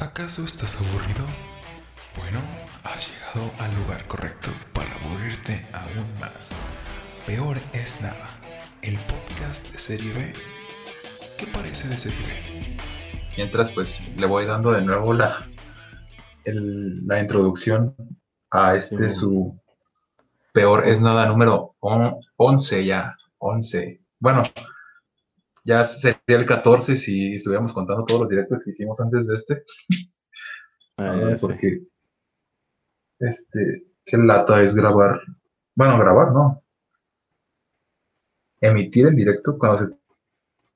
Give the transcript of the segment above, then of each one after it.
¿Acaso estás aburrido? Bueno, has llegado al lugar correcto para aburrirte aún más. Peor es nada, el podcast de Serie B. ¿Qué parece de Serie B? Mientras, pues le voy dando de nuevo la, el- la introducción a este Sí. su peor es nada número on- 11 ya, 11. Bueno, ya sería el 14 si estuviéramos contando todos los directos que hicimos antes de este. Ah, Ah, ya porque este, qué lata es grabar. Bueno, grabar, ¿no? Emitir en directo cuando se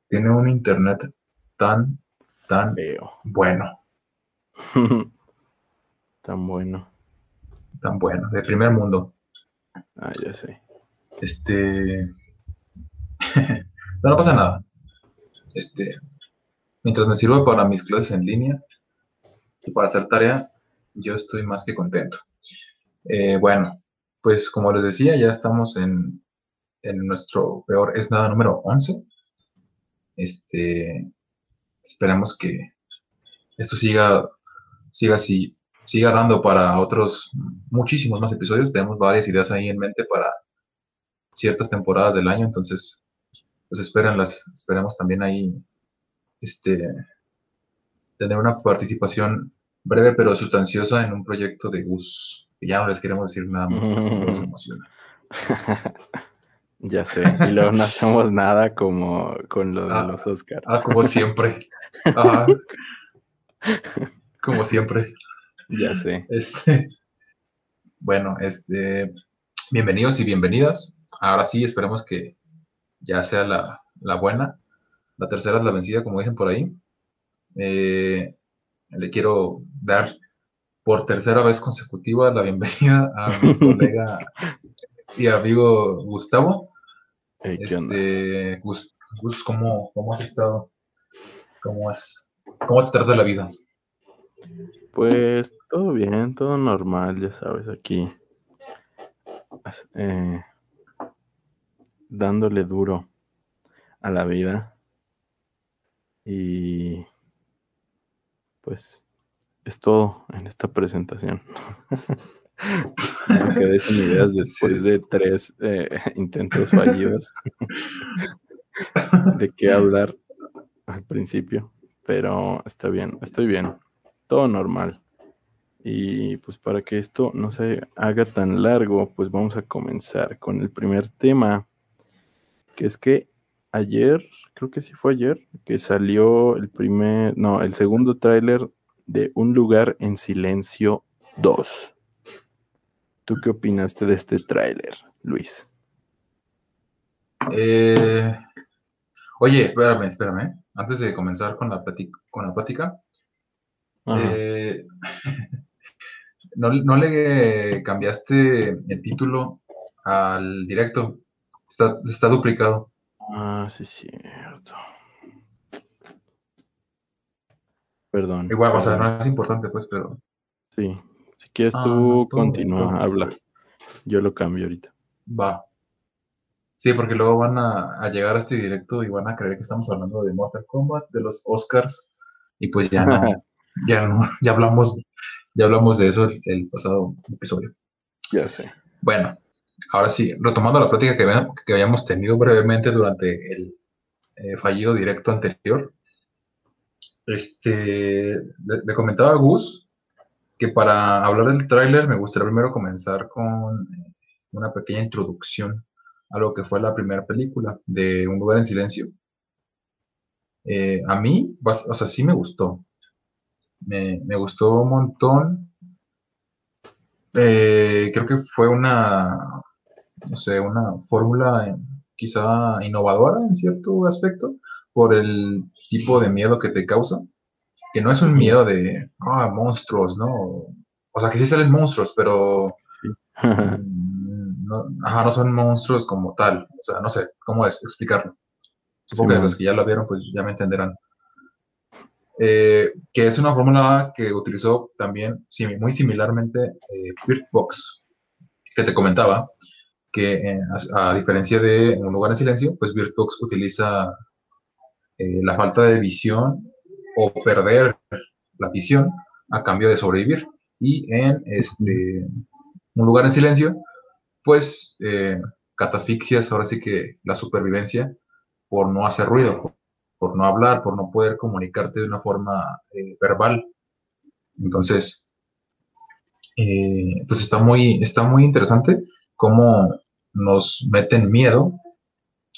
tiene un internet tan, tan Feo. bueno, Tan bueno. tan bueno, de primer mundo. Ah, ya sé. Este. no, no pasa nada. Este. Mientras me sirva para mis clases en línea y para hacer tarea, yo estoy más que contento. Eh, bueno, pues como les decía, ya estamos en, en nuestro peor es nada número 11. Este. Esperamos que esto siga, siga así, siga dando para otros muchísimos más episodios. Tenemos varias ideas ahí en mente para ciertas temporadas del año, entonces pues espérenlas, esperemos también ahí este tener una participación breve pero sustanciosa en un proyecto de Gus. que Ya no les queremos decir nada más, porque nos emociona. ya sé. Y luego no hacemos nada como con lo de Ah. los Oscars. Ah, como siempre. Ajá. Como siempre. Ya sé. Este, bueno, este, bienvenidos y bienvenidas. Ahora sí, esperemos que ya sea la, la buena. La tercera es la vencida, como dicen por ahí. Eh, le quiero dar por tercera vez consecutiva la bienvenida a mi colega y amigo Gustavo. Este, Gus, Gus, ¿cómo, ¿cómo has estado? ¿Cómo has, cómo te trata la vida? Pues todo bien, todo normal, ya sabes, aquí. eh, dándole duro a la vida. Y pues es todo en esta presentación. Me quedé sin ideas después Sí. de tres eh, intentos fallidos de qué hablar al principio, pero está bien, estoy bien, todo normal. Y pues para que esto no se haga tan largo, pues vamos a comenzar con el primer tema, que es que ayer, creo que sí fue ayer, que salió el primer, no, el segundo tráiler de Un lugar en silencio 2. ¿Tú qué opinaste de este tráiler, Luis? Eh, oye, espérame, espérame. Antes de comenzar con la con la plática, eh, ¿no, no le cambiaste el título al directo? Está, está duplicado. Ah, sí, cierto. Perdón. Igual, o sea, no es importante, pues, pero Sí. Si quieres Ah, tú, continúa, habla. Yo lo cambio ahorita. va. Sí, porque luego van a, a llegar a este directo y van a creer que estamos hablando de Mortal Kombat, de los Oscars, y pues ya no, ya no, ya hablamos, ya hablamos de eso el, el pasado episodio. Ya sé. Bueno, ahora sí, retomando la plática que, que habíamos tenido brevemente durante el eh, fallido directo anterior, este, le, comentaba a Gus que para hablar del tráiler me gustaría primero comenzar con eh, una pequeña introducción a lo que fue la primera película de Un lugar en silencio. Eh, a mí, o sea, sí me gustó. Me, gustó un montón. Creo que fue una, no sé, una fórmula eh, quizá innovadora en cierto aspecto por el tipo de miedo que te causa, que no es un miedo de, ah, monstruos, ¿no? O sea, que sí salen monstruos, pero Sí. mm, no, ajá, no son monstruos como tal, o sea, no sé cómo es explicarlo. Supongo que Simón. los que ya la vieron, pues ya me entenderán. Eh, que es una fórmula que utilizó también muy similarmente eh, Bird Box, que te comentaba, que eh, a, a diferencia de Un lugar en silencio, pues Bird Box utiliza eh, la falta de visión o perder la visión a cambio de sobrevivir. Y en este, un lugar en silencio, pues eh, catafixias, ahora sí que la supervivencia por no hacer ruido, por no hablar, por no poder comunicarte de una forma eh, verbal. Entonces, eh, pues está muy, está muy interesante cómo nos meten miedo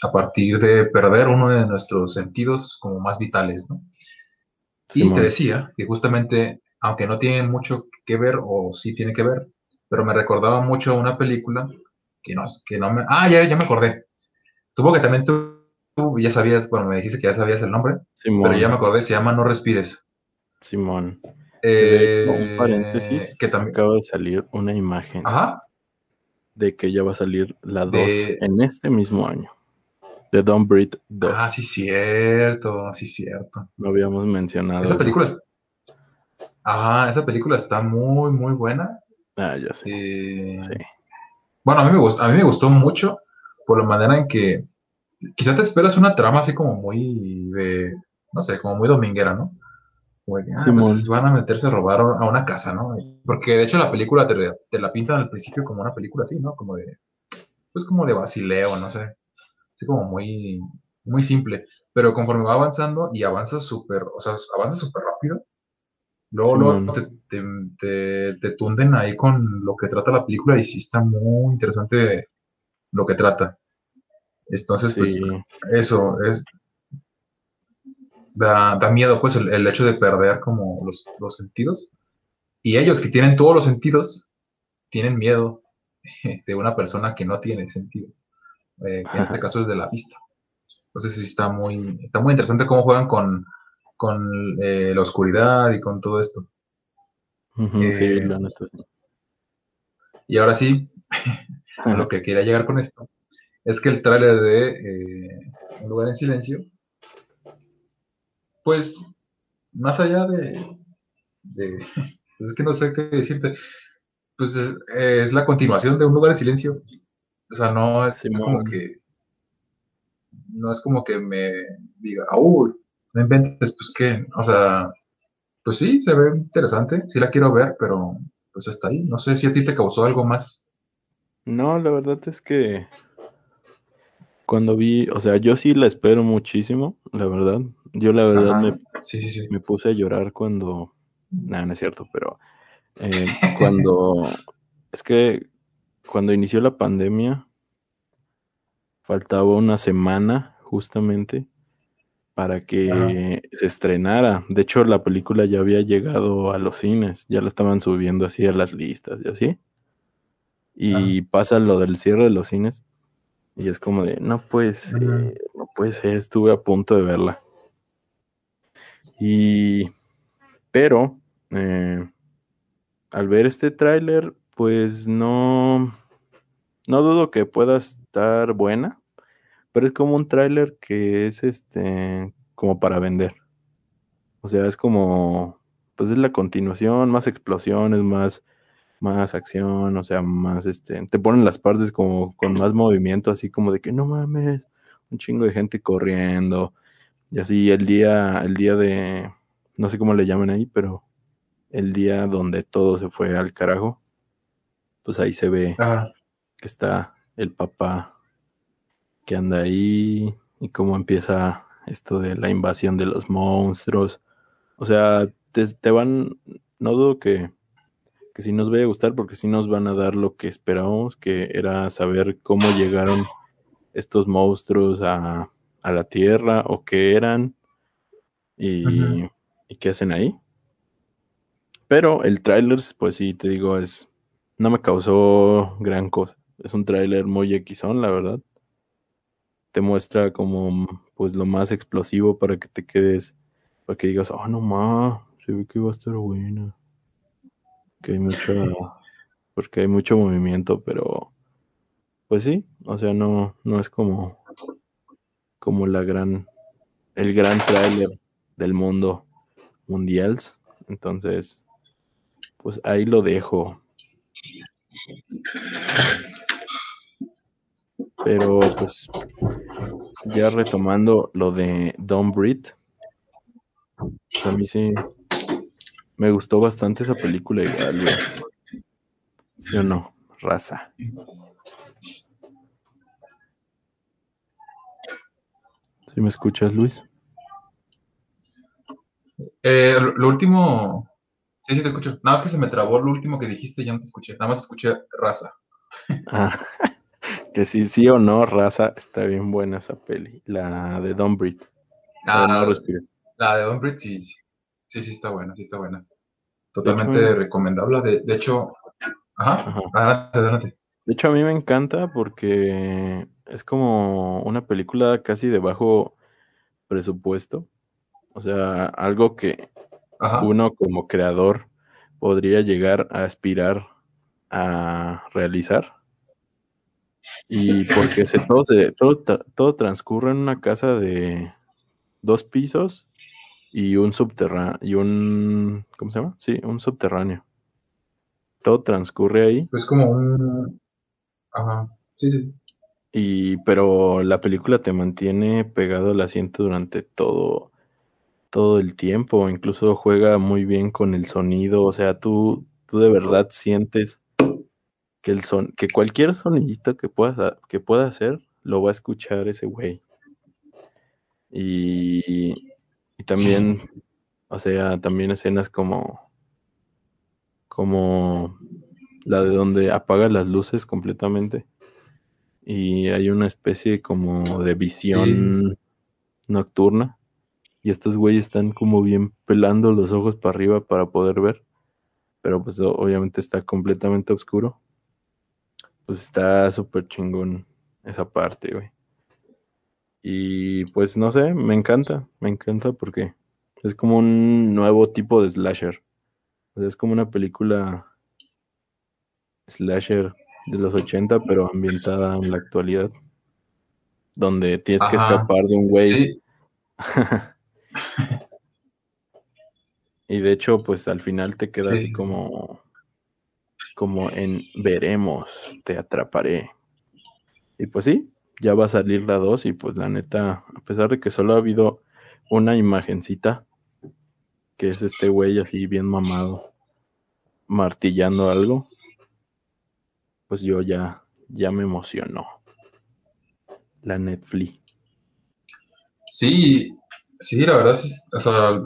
a partir de perder uno de nuestros sentidos como más vitales, ¿no? y te decía que justamente, aunque no tiene mucho que ver, o sí tiene que ver, pero me recordaba mucho a una película que no, que no me... Ah, ya, ya me acordé. Supongo que también tú, ya sabías, bueno, me dijiste que ya sabías el nombre, pero ya me acordé, se llama No Respires. Simón. Eh, un paréntesis, que también... acaba de salir una imagen Ajá. De que ya va a salir la 2 De- en este mismo año. De Don't Breathe 2. Ah, sí, cierto, sí, cierto. No habíamos mencionado. Esa película es... Ajá, esa película está muy, muy buena. Ah, ya sé. Eh, Sí. Bueno, a mí, me gustó, a mí me gustó mucho por la manera en que quizá te esperas una trama así como muy de, no sé, como muy dominguera, ¿no? Como de que, ah, pues van a meterse a robar a una casa, ¿no? Porque de hecho la película te, te la pintan al principio como una película así, ¿no? Como de, pues como de basileo, no sé. Así como muy, muy simple. Pero conforme va avanzando y avanza súper, o sea, avanza súper rápido, luego, luego te, te, te- te tunden ahí con lo que trata la película y sí está muy interesante lo que trata. Entonces, pues, eso es. Da, da miedo, pues, el, el hecho de perder como los, los sentidos. Y ellos que tienen todos los sentidos, tienen miedo de una persona que no tiene sentido. eh, que en este caso es de la vista. Entonces, sí está muy, está muy interesante cómo juegan con, con eh, la oscuridad y con todo esto. ujú, sí, Eh, neta. Y ahora sí, lo que quería llegar con esto, es que el tráiler de eh, Un lugar en silencio, pues, más allá de, de- pues es que no sé qué decirte, pues es, es la continuación de Un lugar en silencio. O sea, no es, es como que, no es como que me diga, uy, no inventes, pues qué, o sea, pues sí, se ve interesante, sí la quiero ver, pero pues hasta ahí. No sé si a ti te causó algo más. No, la verdad es que cuando vi, o sea, yo sí la espero muchísimo, la verdad. Yo la verdad me, Sí, sí, sí. me puse a llorar cuando, nada, no es cierto, pero eh, cuando, es que cuando inició la pandemia, faltaba una semana justamente para que se estrenara. De hecho, la película ya había llegado a los cines, ya la estaban subiendo así a las listas y así. Y pasa lo del cierre de los cines. Y es como de, no puede ser, Ujú. no puede ser, estuve a punto de verla. Y, pero, eh, al ver este tráiler, pues no, no dudo que pueda estar buena, pero es como un tráiler que es este, como para vender. O sea, es como, pues es la continuación, más explosiones, más, más acción, o sea, más este, te ponen las partes como con más movimiento, así como de que no mames, un chingo de gente corriendo, y así el día, el día de, no sé cómo le llaman ahí, pero el día donde todo se fue al carajo, pues ahí se ve Ajá. que está el papá que anda ahí y cómo empieza esto de la invasión de los monstruos. O sea, te, te van, no dudo que, que sí nos vaya a gustar porque sí nos van a dar lo que esperábamos, que era saber cómo llegaron estos monstruos a, a la Tierra o qué eran y, y qué hacen ahí. Pero el tráiler, pues sí, te digo, es no me causó gran cosa. Es un tráiler muy equisón, la verdad. Te muestra como pues lo más explosivo para que te quedes, para que digas, ah, no más, se ve que va a estar buena. Que hay mucha, porque hay mucho movimiento, pero pues sí, o sea, no, no es como, como la gran, el gran tráiler del mundo mundial. Entonces, pues ahí lo dejo. Pero pues ya retomando lo de Don't Breathe, pues a mí sí, Me gustó bastante esa película igual. ¿Sí o no? Raza. ¿Sí me escuchas, Luis? Eh, lo, último. Sí, sí, te escucho. Nada más que se me trabó lo último que dijiste, ya no te escuché. Nada más escuché raza. Ah, que sí, sí o no, raza, está bien buena esa peli. La de Don Breed. Ah, no respires. La de Don Breed, sí, sí. Sí, sí está buena, sí está buena. Totalmente hecho- recomendable. De, de hecho, ajá, Ajá. adelante, adelante. De hecho, a mí me encanta porque es como una película casi de bajo presupuesto. O sea, algo que Ajá. uno como creador podría llegar a aspirar a realizar. Y porque se, todo, se- todo, todo transcurre en una casa de dos pisos y un subterráneo, y un, ¿cómo se llama? Sí, un subterráneo. Todo transcurre ahí, Es como un. Ajá. Sí, sí. Y, pero la película te mantiene pegado al asiento durante todo, todo el tiempo. Incluso juega muy bien con el sonido. O sea, tú, tú de verdad sientes que el son, que cualquier sonidito que pueda, que pueda hacer, lo va a escuchar ese güey. Y, y también, o sea, también escenas como, como la de donde apaga las luces completamente. Y hay una especie como de visión nocturna. Y estos güeyes están como bien pelando los ojos para arriba para poder ver. Pero pues obviamente está completamente oscuro. Pues está súper chingón esa parte, güey. Y pues no sé, me encanta, me encanta porque es como un nuevo tipo de slasher. O sea, es como una película slasher de los 80, pero ambientada en la actualidad. Donde tienes que escapar de un güey. Sí, Y de hecho, pues al final te queda Sí, así sí, sí. como, como en veremos, te atraparé. Y pues sí, ya va a salir la 2 y pues la neta, a pesar de que solo ha habido una imagencita, que es este güey así bien mamado, martillando algo, pues yo ya, ya me emocionó. La Netflix. Sí, sí, la verdad, sí, o sea,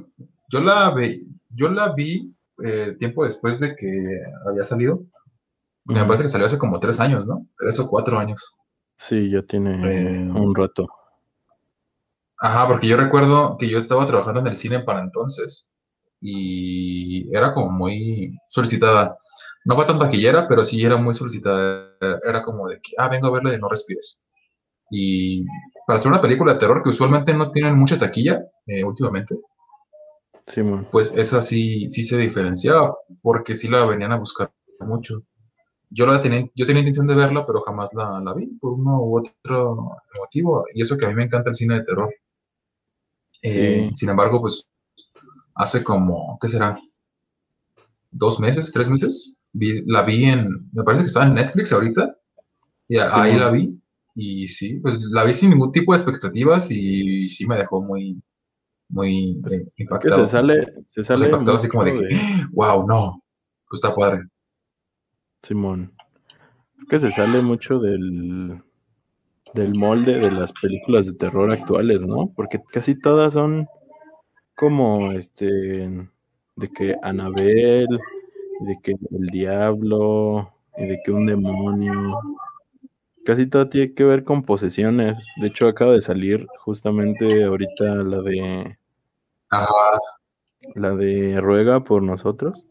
yo la vi, yo la vi eh, tiempo después de que había salido. Me parece que salió hace como tres años, ¿no? Tres o cuatro años. Sí, ya tiene Eh, un rato. Ajá, porque yo recuerdo que yo estaba trabajando en el cine para entonces y era como muy solicitada. No fue tan taquillera, pero sí era muy solicitada. Era como de que, ah, vengo a verla de No Respires. Y para hacer una película de terror que usualmente no tienen mucha taquilla eh, últimamente, Simón. pues esa sí, sí se diferenciaba, porque sí la venían a buscar mucho. Yo, la tenía, yo tenía intención de verla, pero jamás la, la vi por uno u otro motivo. Y eso que a mí me encanta el cine de terror. Eh, Sí. sin embargo, pues hace como, ¿qué será? ¿Dos meses? ¿Tres meses? Vi- la vi en, me parece que estaba en Netflix ahorita. Y a- ahí la vi. Y sí, pues la vi sin ningún tipo de expectativas y, sí me dejó muy, muy Es- eh, que impactado. se sale, se sale impactado así como de que, de- wow, no, pues está padre. Simón. Es que se sale mucho del, del molde de las películas de terror actuales, ¿no? Porque casi todas son como este de que Anabel, de que el diablo, y de que un demonio. Casi todo tiene que ver con posesiones. De hecho, acaba de salir justamente ahorita la de Ajá, la de Ruega por nosotros.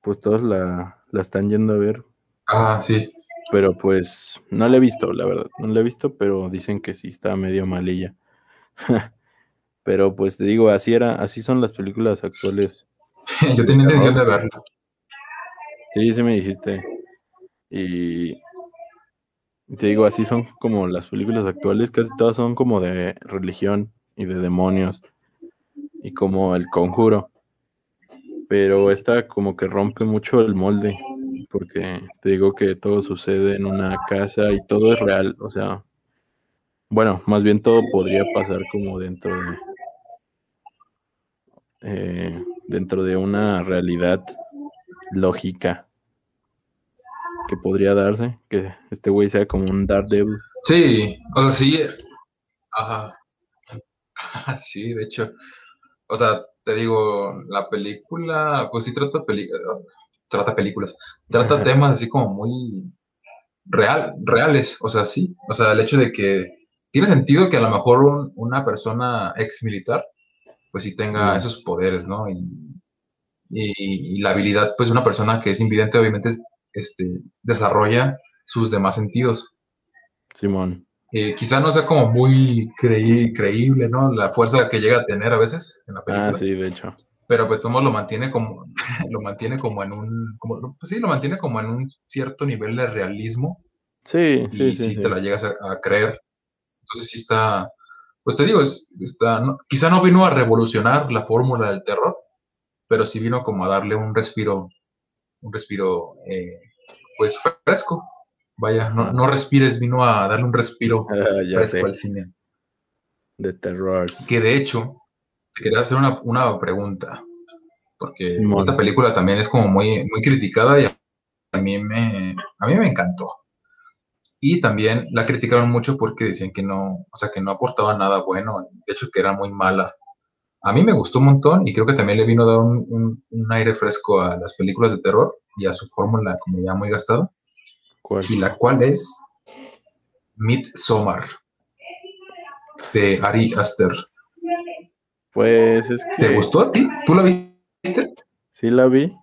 Pues todos la, la están yendo a ver ajá, sí. Pero pues no la he visto, la verdad. No la he visto, pero dicen que sí está medio malilla. pero pues te digo, así era, así son las películas actuales. Yo tenía intención de verla. Sí, sí me dijiste. Y te digo, así son como las películas actuales, casi todas son como de religión y de demonios. Y como el conjuro. Pero esta como que rompe mucho el molde. Porque te digo que todo sucede en una casa y todo es real. O sea, bueno, más bien todo podría pasar como dentro de, eh, dentro de una realidad lógica que podría darse, que este güey sea como un Daredevil. Sí, o sea, sí. Ajá. Sí, de hecho. O sea, te digo, la película, pues sí trata, peli trata películas, trata temas así como muy real, reales, o sea, sí. O sea, el hecho de que tiene sentido que a lo mejor una persona ex militar, pues sí tenga esos poderes, ¿no? Y, y, la habilidad, pues una persona que es invidente, obviamente, este, desarrolla sus demás sentidos. Simón. Eh, quizá no sea como muy creíble, ¿no? La fuerza que llega a tener a veces en la película. Ah, sí, de hecho. Pero pues lo mantiene como, lo mantiene como en un, como, pues sí, lo mantiene como en un cierto nivel de realismo. Sí, sí, sí, sí, te la llegas a, creer. Entonces sí está, pues te digo, está, quizá no vino a revolucionar la fórmula del terror, pero sí vino como a darle un respiro, un respiro, eh, pues fresco. Vaya, no, no, respires, vino a darle un respiro ah, fresco al cine. De terror. Que de hecho, quería hacer una, una pregunta, porque esta película también es como muy, muy criticada y a mí me, a mí me encantó. Y también la criticaron mucho porque decían que no, o sea, que no aportaba nada bueno, de hecho que era muy mala. A mí me gustó un montón y creo que también le vino a dar un, un, aire fresco a las películas de terror y a su fórmula como ya muy gastada. Y la cual es Midsommar de Ari Aster. Pues es que... ¿Te gustó a ti? ¿Tú la viste? Sí la vi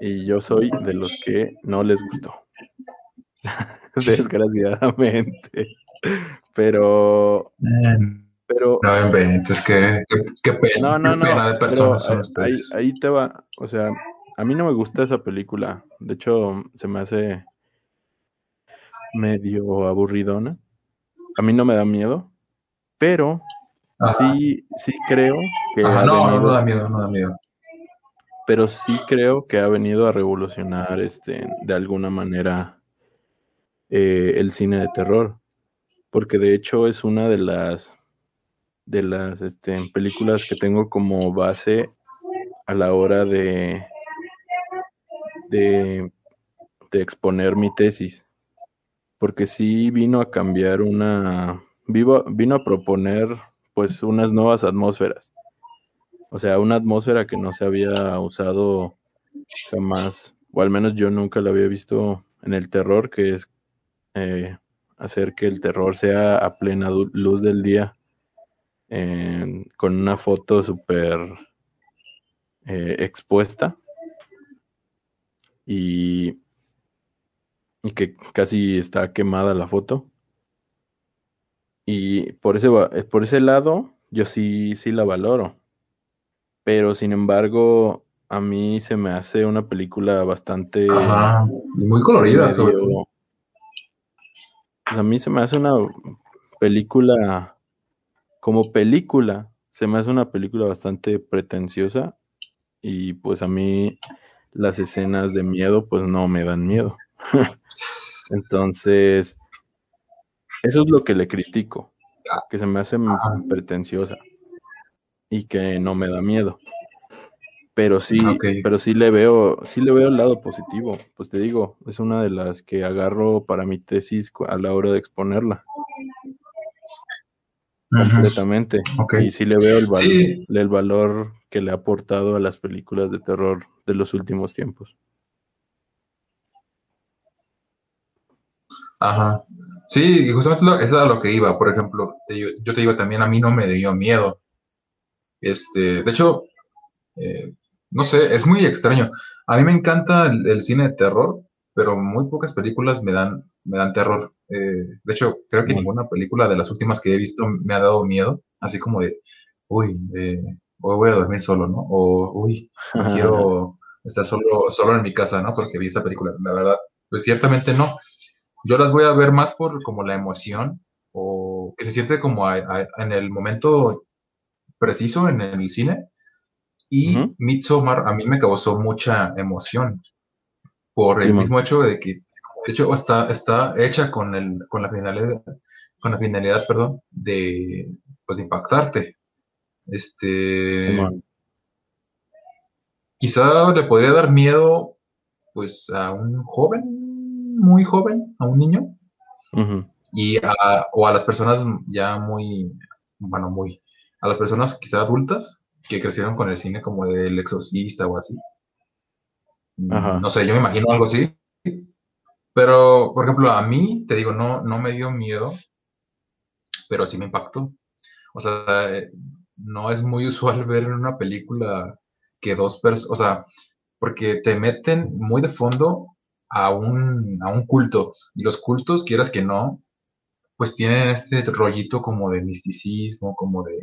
y yo soy de los que no les gustó. desgraciadamente. Pero, pero. No inventes, que, qué pena, no, no, no, de personas ahí, ahí, te va, o sea, a mí no me gusta esa película. De hecho, se me hace medio aburridona. A mí no me da miedo, pero sí, sí creo que. no, no da miedo, no da miedo. Pero sí creo que ha venido a revolucionar este, de alguna manera eh, el cine de terror, porque de hecho es una de las de las este, películas que tengo como base a la hora de, de, exponer mi tesis, porque sí vino a cambiar una, vivo, vino a proponer pues unas nuevas atmósferas, o sea, una atmósfera que no se había usado jamás, o al menos yo nunca la había visto en el terror, que es eh, hacer que el terror sea a plena luz del día, con una foto súper eh, expuesta y, y que casi está quemada la foto. Y por ese, por ese lado, yo sí, sí la valoro. Pero sin embargo, a mí se me hace una película bastante... muy colorida. Pues, a mí se me hace una película, como película, se me hace una película bastante pretenciosa y pues a mí las escenas de miedo pues no me dan miedo. Entonces, eso es lo que le critico, que se me hace pretenciosa y que no me da miedo pero sí, pero sí le veo, sí le veo el lado positivo. Pues te digo, es una de las que agarro para mi tesis a la hora de exponerla. Completamente. Y sí le veo el, el valor que le ha aportado a las películas de terror de los últimos tiempos. Ajá. Sí, justamente eso era lo que iba. Por ejemplo, yo te digo también, a mí no me dio miedo. Este, de hecho, eh, no sé, es muy extraño. A mí me encanta el, cine de terror, pero muy pocas películas me dan, me dan terror. Eh, de hecho, creo que ninguna película de las últimas que he visto me ha dado miedo, así como de, uy, eh, hoy voy a dormir solo, ¿no? O, uy, quiero estar solo, solo en mi casa, ¿no? Porque vi esta película. La verdad, pues ciertamente no. Yo las voy a ver más por como la emoción o que se siente como en el momento preciso en el cine y Midsommar a mí me causó mucha emoción por el mismo hecho de que, de hecho, está, está hecha con, el, con la finalidad, con la finalidad, perdón, de, pues, de impactarte. Este, quizá le podría dar miedo, pues, a un joven, muy joven, a un niño, y a, o a las personas ya muy, bueno, muy, a las personas quizá adultas que crecieron con el cine como del exorcista o así. No sé, yo me imagino algo así. Pero, por ejemplo, a mí, te digo, no, no me dio miedo, pero sí me impactó. O sea, no es muy usual ver en una película que dos personas, o sea, porque te meten muy de fondo a un, a un culto. Y los cultos, quieras que no, pues tienen este rollito como de misticismo, como de,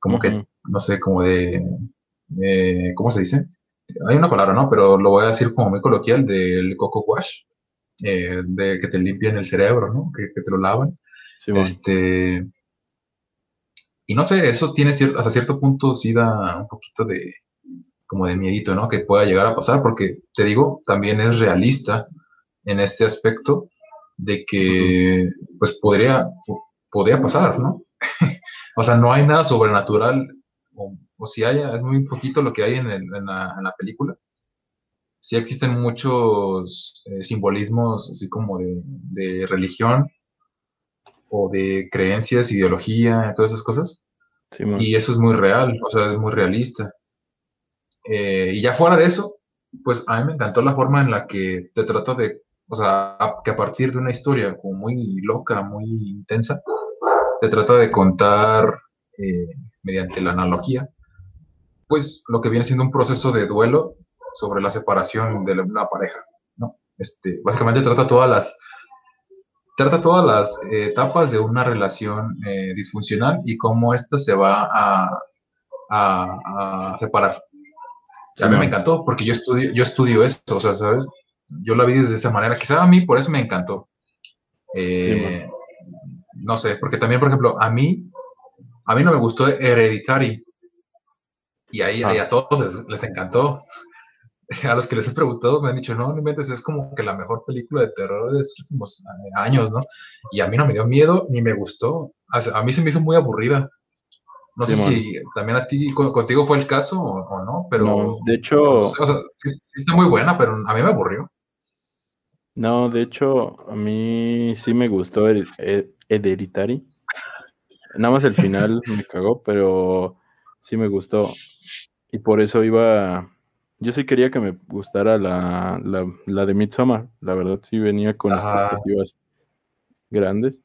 como que, no sé, como de, ¿cómo se dice? Hay una palabra, ¿no? Pero lo voy a decir como muy coloquial, del coco wash, eh, de que te limpian el cerebro, ¿no? Que, te lo lavan. Este, y no sé, eso tiene cierto, hasta cierto punto sí da un poquito de, como de miedito, ¿no? Que pueda llegar a pasar, porque te digo, también es realista en este aspecto de que, pues podría, podría pasar, ¿no? o sea, no hay nada sobrenatural, o, si hay, es muy poquito lo que hay en, la, película. Sí existen muchos eh, simbolismos, así como de, religión, o de creencias, ideología, todas esas cosas. y eso es muy real, o sea, es muy realista. Eh, y ya fuera de eso, pues a mí me encantó la forma en la que te trata de, o sea, que a partir de una historia como muy loca, muy intensa, te trata de contar eh, mediante la analogía, pues lo que viene siendo un proceso de duelo sobre la separación de una pareja, ¿no? Este, básicamente trata todas las trata todas las etapas de una relación eh, disfuncional y cómo ésta se va a, a, a separar, a mí me encantó, porque yo estudio, yo estudio eso, o sea, ¿sabes? Yo la vi de esa manera. Quizá a mí por eso me encantó. Eh, no sé, porque también, por ejemplo, a mí, a mí no me gustó Hereditary. Y ahí, ah. a todos les, encantó. A los que les he preguntado me han dicho, no, no inventes, es como que la mejor película de terror de estos últimos eh, años, ¿no? Y a mí no me dio miedo ni me gustó. A mí se me hizo muy aburrida. No sé si también a ti, contigo fue el caso o, no, pero... No, de hecho... sí, está muy buena, pero a mí me aburrió. No, de hecho, a mí sí me gustó el. Nada más el final me cagó, pero sí me gustó. Y por eso iba... Yo sí quería que me gustara la, la, de Midsommar. La verdad sí venía con expectativas grandes.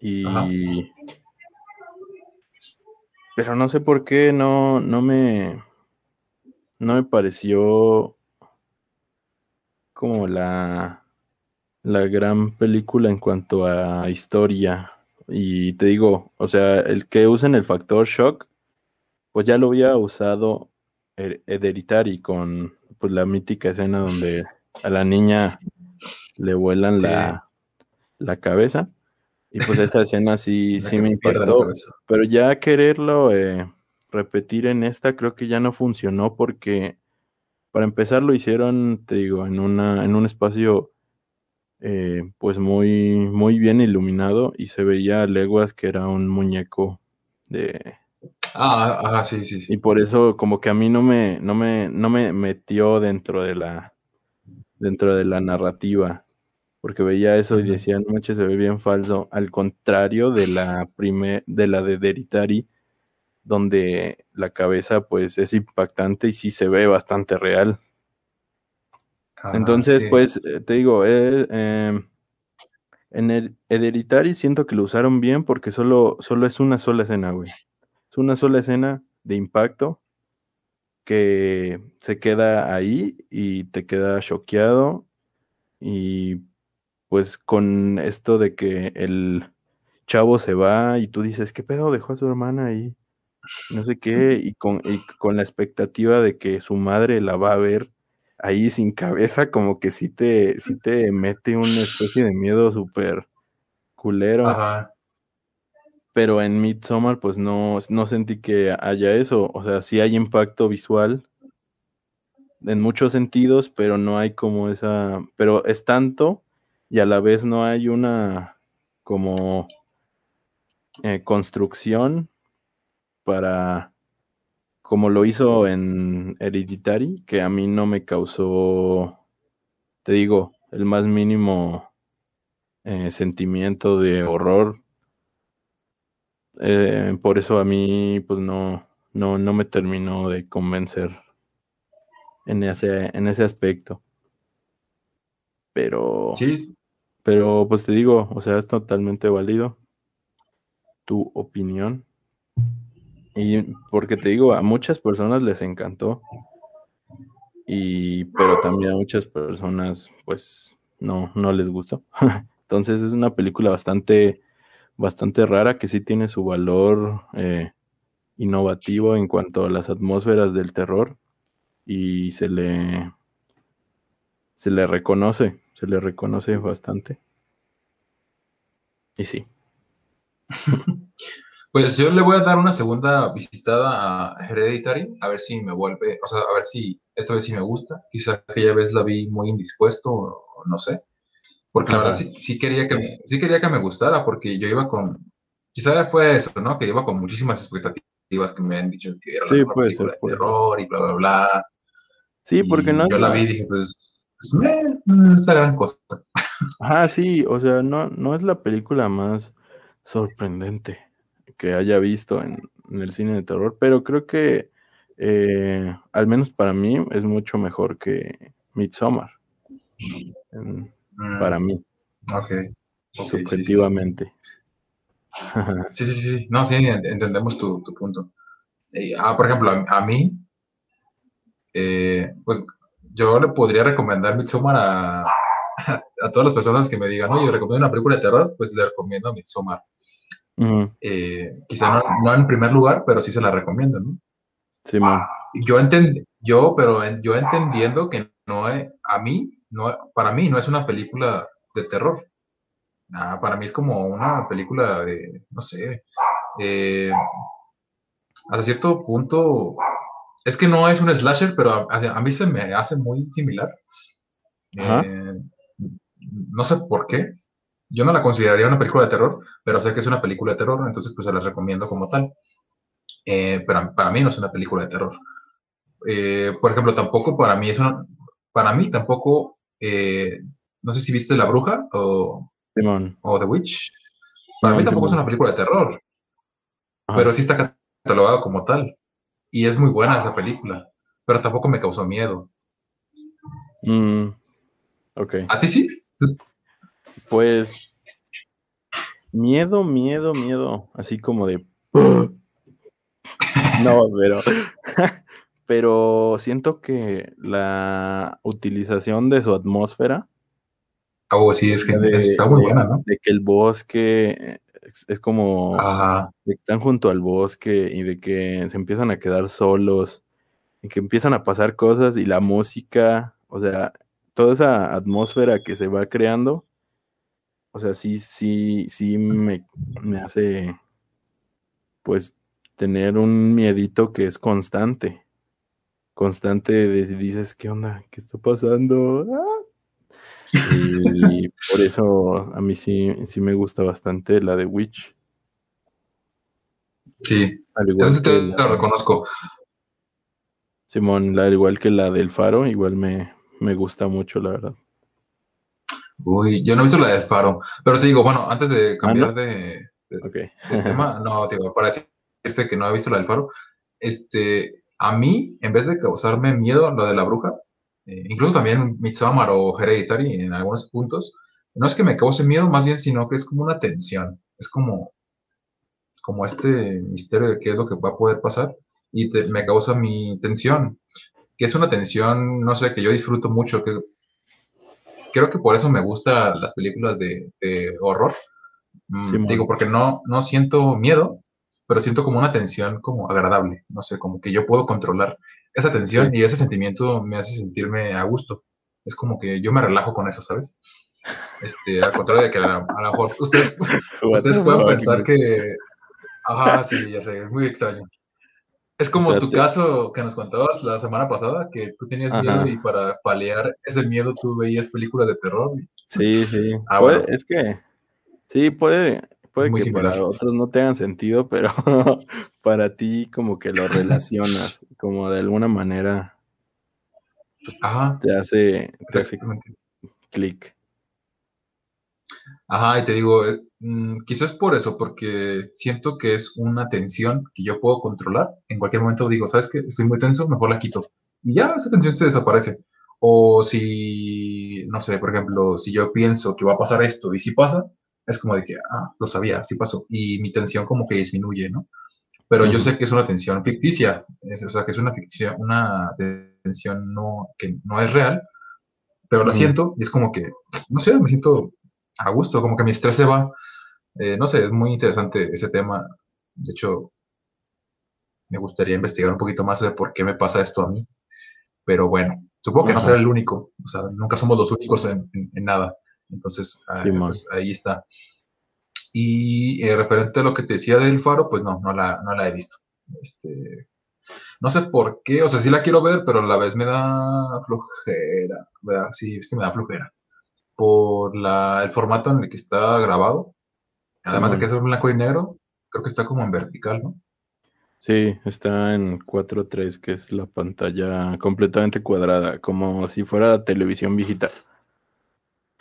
Y... Pero no sé por qué no, no me. No me pareció como la, la gran película en cuanto a historia. Y te digo, o sea, el que usen el factor shock, pues ya lo había usado Hereditary con pues, la mítica escena donde a la niña le vuelan la, la cabeza. Y pues esa escena sí, sí me impactó. Pero ya quererlo eh, repetir en esta creo que ya no funcionó porque para empezar lo hicieron, te digo, en, una, en un espacio eh, pues muy, muy bien iluminado y se veía a leguas que era un muñeco de... Ah, ah, sí, sí, Y por eso como que a mí no me, no me, no me metió dentro de la, dentro de la narrativa porque veía eso y decía, no manches, se ve bien falso, al contrario de la primer, de la de Deritari, donde la cabeza pues es impactante y sí se ve bastante real. Ah, Entonces, pues, eh, te digo, eh, em, en el Hereditary siento que lo usaron bien porque solo, solo es una sola escena, güey. Es una sola escena de impacto que se queda ahí y te queda choqueado y pues con esto de que el chavo se va y tú dices, ¿qué pedo? Dejó a su hermana ahí, no sé qué, y con, con la expectativa de que su madre la va a ver ahí sin cabeza, como que sí te, te mete una especie de miedo súper culero. Pero en Midsommar, pues no, no sentí que haya eso. O sea, sí hay impacto visual en muchos sentidos, pero no hay como esa. Pero es tanto y a la vez no hay una como eh, construcción para como lo hizo en Hereditary, que a mí no me causó, te digo, el más mínimo eh, sentimiento de horror. Eh, por eso a mí, pues no, no, no me terminó de convencer en ese, en ese aspecto. Pero, Sí, pero pues te digo, o sea, es totalmente válido tu opinión. Y porque te digo, a muchas personas les encantó. Y, pero también a muchas personas, pues, no, no les gustó. Entonces es una película bastante, bastante rara que sí tiene su valor eh, innovativo en cuanto a las atmósferas del terror. Y se le, se le reconoce, se le reconoce bastante. Y sí. Pues yo le voy a dar una segunda visitada a Hereditary, a ver si me vuelve, o sea, a ver si esta vez sí me gusta. Quizá aquella vez la vi muy indispuesto, no sé. Porque la verdad sí, sí quería que me, sí quería que me gustara, porque yo iba con, quizá fue eso, ¿no? Que iba con muchísimas expectativas que me han dicho que era Sí, puede película de terror y bla, bla, bla. Sí, porque Y no Yo la vi y dije, pues, pues no es la gran cosa. Ajá, sí, o sea, no, no es la película más sorprendente que haya visto en, en el cine de terror, pero creo que eh, al menos para mí es mucho mejor que Midsommar, en- Mm, para mí, Ok. ok, sí, sí, sí. subjetivamente. Sí, sí, sí, sí. No, sí, en- entendemos tu, tu punto. Eh, ah, por ejemplo, a, a mí, eh, pues yo le podría recomendar Midsommar a, a todas las personas que me digan, oye, recomiendo una película de terror, pues le recomiendo Midsommar. Ujú, Eh, quizá no, no en primer lugar, pero sí se la recomiendo, ¿no? Simón, Yo entend, yo, pero en- yo entendiendo que no es, a mí, no, para mí no es una película de terror. Ah, para mí es como una película de, no sé, eh, hasta cierto punto, es que no es un slasher, pero a, mí se me hace muy similar. Eh, no sé por qué. Yo no la consideraría una película de terror, pero sé que es una película de terror, entonces pues se las recomiendo como tal. Eh, pero para mí no es una película de terror. Eh, por ejemplo, tampoco para mí es una, para mí tampoco, eh, no sé si viste La Bruja o, Simón, o The Witch. Para Simón, mí tampoco es una película de terror, Ajá. pero sí está catalogada como tal. Y es muy buena esa película, pero tampoco me causó miedo. Mm, ok. ¿A ti sí? ¿Tú- Pues miedo, miedo, miedo, así como de no, pero pero siento que la utilización de su atmósfera, Oh, sí, es que de, está muy de- buena, ¿no? de que el bosque es, es como Ajá, de que están junto al bosque y de que se empiezan a quedar solos y que empiezan a pasar cosas y la música, o sea, toda esa atmósfera que se va creando, o sea, sí, sí, sí me, me hace pues tener un miedito que es constante. Constante de dices, ¿qué onda? ¿Qué está pasando? ¡Ah! Y por eso a mí sí, sí me gusta bastante la de Witch. sí, Al eso igual sí que te la, reconozco. Simón, la, al igual que la del Faro, igual me, me gusta mucho, la verdad. Uy, yo no he visto la del Faro, pero te digo, bueno, antes de cambiar ¿no? de, de- Ok. de tema, no, te digo, para decirte que no he visto la del Faro, este, a mí, en vez de causarme miedo lo de la bruja, eh, incluso también Midsommar o Hereditary en algunos puntos, no es que me cause miedo, más bien, sino que es como una tensión, es como, como este misterio de qué es lo que va a poder pasar y te- me causa mi tensión, que es una tensión, no sé, que yo disfruto mucho, que creo que por eso me gustan las películas de, de horror. Mm, digo, porque no, no siento miedo, pero siento como una tensión como agradable, no sé, como que yo puedo controlar esa tensión Sí. y ese sentimiento me hace sentirme a gusto. Es como que yo me relajo con eso, ¿sabes? Este, al contrario de que a, lo mejor ustedes, ustedes pueden pensar que, ajá, sí, ya sé, es muy extraño. Es como sea, tu caso que nos contabas la semana pasada, que tú tenías miedo Ajá. y para paliar ese miedo tú veías películas de terror. Sí, sí. Ah, bueno. es que sí, puede, puede muy que similar. para otros no tengan sentido, pero para ti como que lo relacionas, como de alguna manera pues, Ajá, te hace, te hace exactamente. clic. Ajá, y te digo, eh, mm, quizás por eso, porque siento que es una tensión que yo puedo controlar. En cualquier momento digo, ¿sabes qué? Estoy muy tenso, mejor la quito. Y ya esa tensión se desaparece. O si, no sé, por ejemplo, si yo pienso que va a pasar esto y si pasa, es como de que, ah, lo sabía, sí pasó. Y mi tensión como que disminuye, ¿no? Pero yo sé que es una tensión ficticia, es- o sea, que es una ficción, una tensión no, que no es real, pero la siento y es como que, no sé, me siento a gusto, como que mi estrés se va. Eh, no sé, es muy interesante ese tema. De hecho, me gustaría investigar un poquito más de por qué me pasa esto a mí. Pero bueno, supongo que no será el único. O sea, nunca somos los únicos en, en- en nada. Entonces, ah, pues ahí está. Y eh, referente a lo que te decía del faro, pues no, no la, no la he visto. Este, no sé por qué, o sea, sí la quiero ver, pero a la vez me da flojera. ¿verdad? Sí, es que me da flojera. Por la, el formato en el que está grabado. Además de que es blanco y negro, creo que está como en vertical, ¿no? Sí, está en 4.3, que es la pantalla completamente cuadrada, como si fuera la televisión viejita.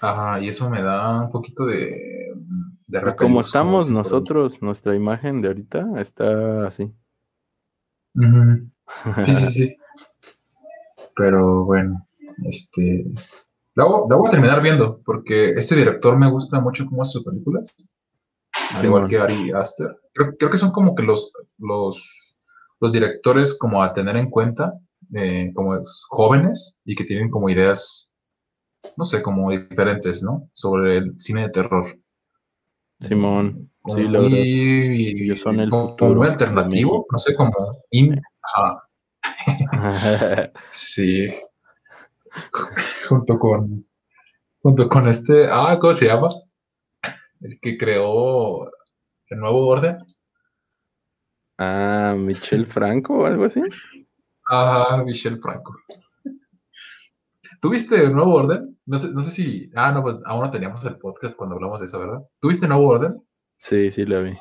Ajá, y eso me da un poquito de, de Pues como estamos por nosotros, nuestra imagen de ahorita está así. Sí, sí, sí. Pero bueno, este. La voy, la voy a terminar viendo, porque este director me gusta mucho cómo hace sus películas, al igual que Ari Aster. Creo, creo que son como que los, los, los directores como a tener en cuenta, eh, como es- jóvenes y que tienen como ideas, no sé, como diferentes, ¿no? Sobre el cine de terror. Simón, Como sí, verdad. muy, Ellos son el como futuro de alternativo, no sé, como in, ajá, sí, junto con, junto con este, ah, ¿cómo se llama? El que creó el nuevo orden. Ah, Michel Franco o algo así. Ajá, Michel Franco. ¿Tuviste nuevo orden? No sé, no sé si, ah, no, pues aún no teníamos el podcast cuando hablamos de eso, ¿verdad? ¿Tuviste nuevo orden? Sí, sí, la vi.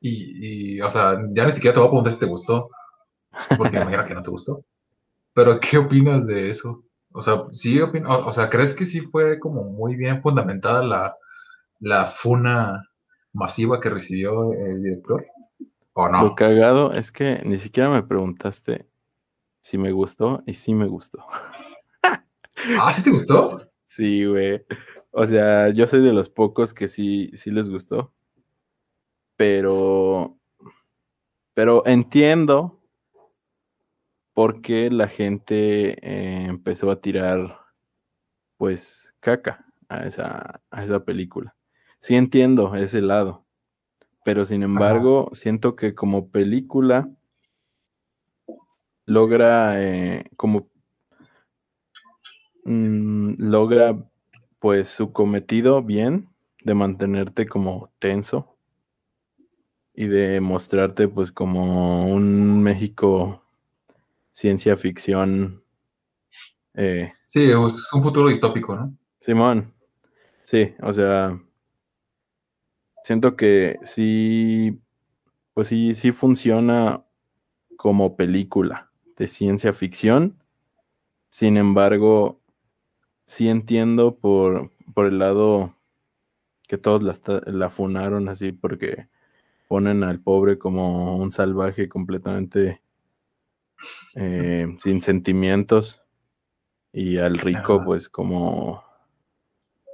Y, y, o sea, ya ni siquiera te voy a preguntar si te gustó, porque me imagino que no te gustó. Pero, ¿qué opinas de eso? O sea, sí opin- o, o sea, ¿crees que sí fue como muy bien fundamentada la, la funa masiva que recibió el director? ¿O Lo no? cagado es que ni siquiera me preguntaste si me gustó y sí me gustó. Ah, ¿sí te gustó? Sí, güey. O sea, yo soy de los pocos que sí, sí les gustó. Pero, pero entiendo por qué la gente eh, empezó a tirar, pues, caca a esa, a esa película. Sí entiendo ese lado. Pero sin embargo, siento que como película logra eh, como mm, logra pues su cometido bien de mantenerte como tenso y de mostrarte pues como un México ciencia ficción eh, Sí, es un futuro distópico, ¿no? Simón sí o sea siento que sí pues sí sí funciona como película de ciencia ficción. Sin embargo sí entiendo por, por el lado que todos la, la funaron así porque ponen al pobre como un salvaje completamente eh, sin sentimientos y al rico pues como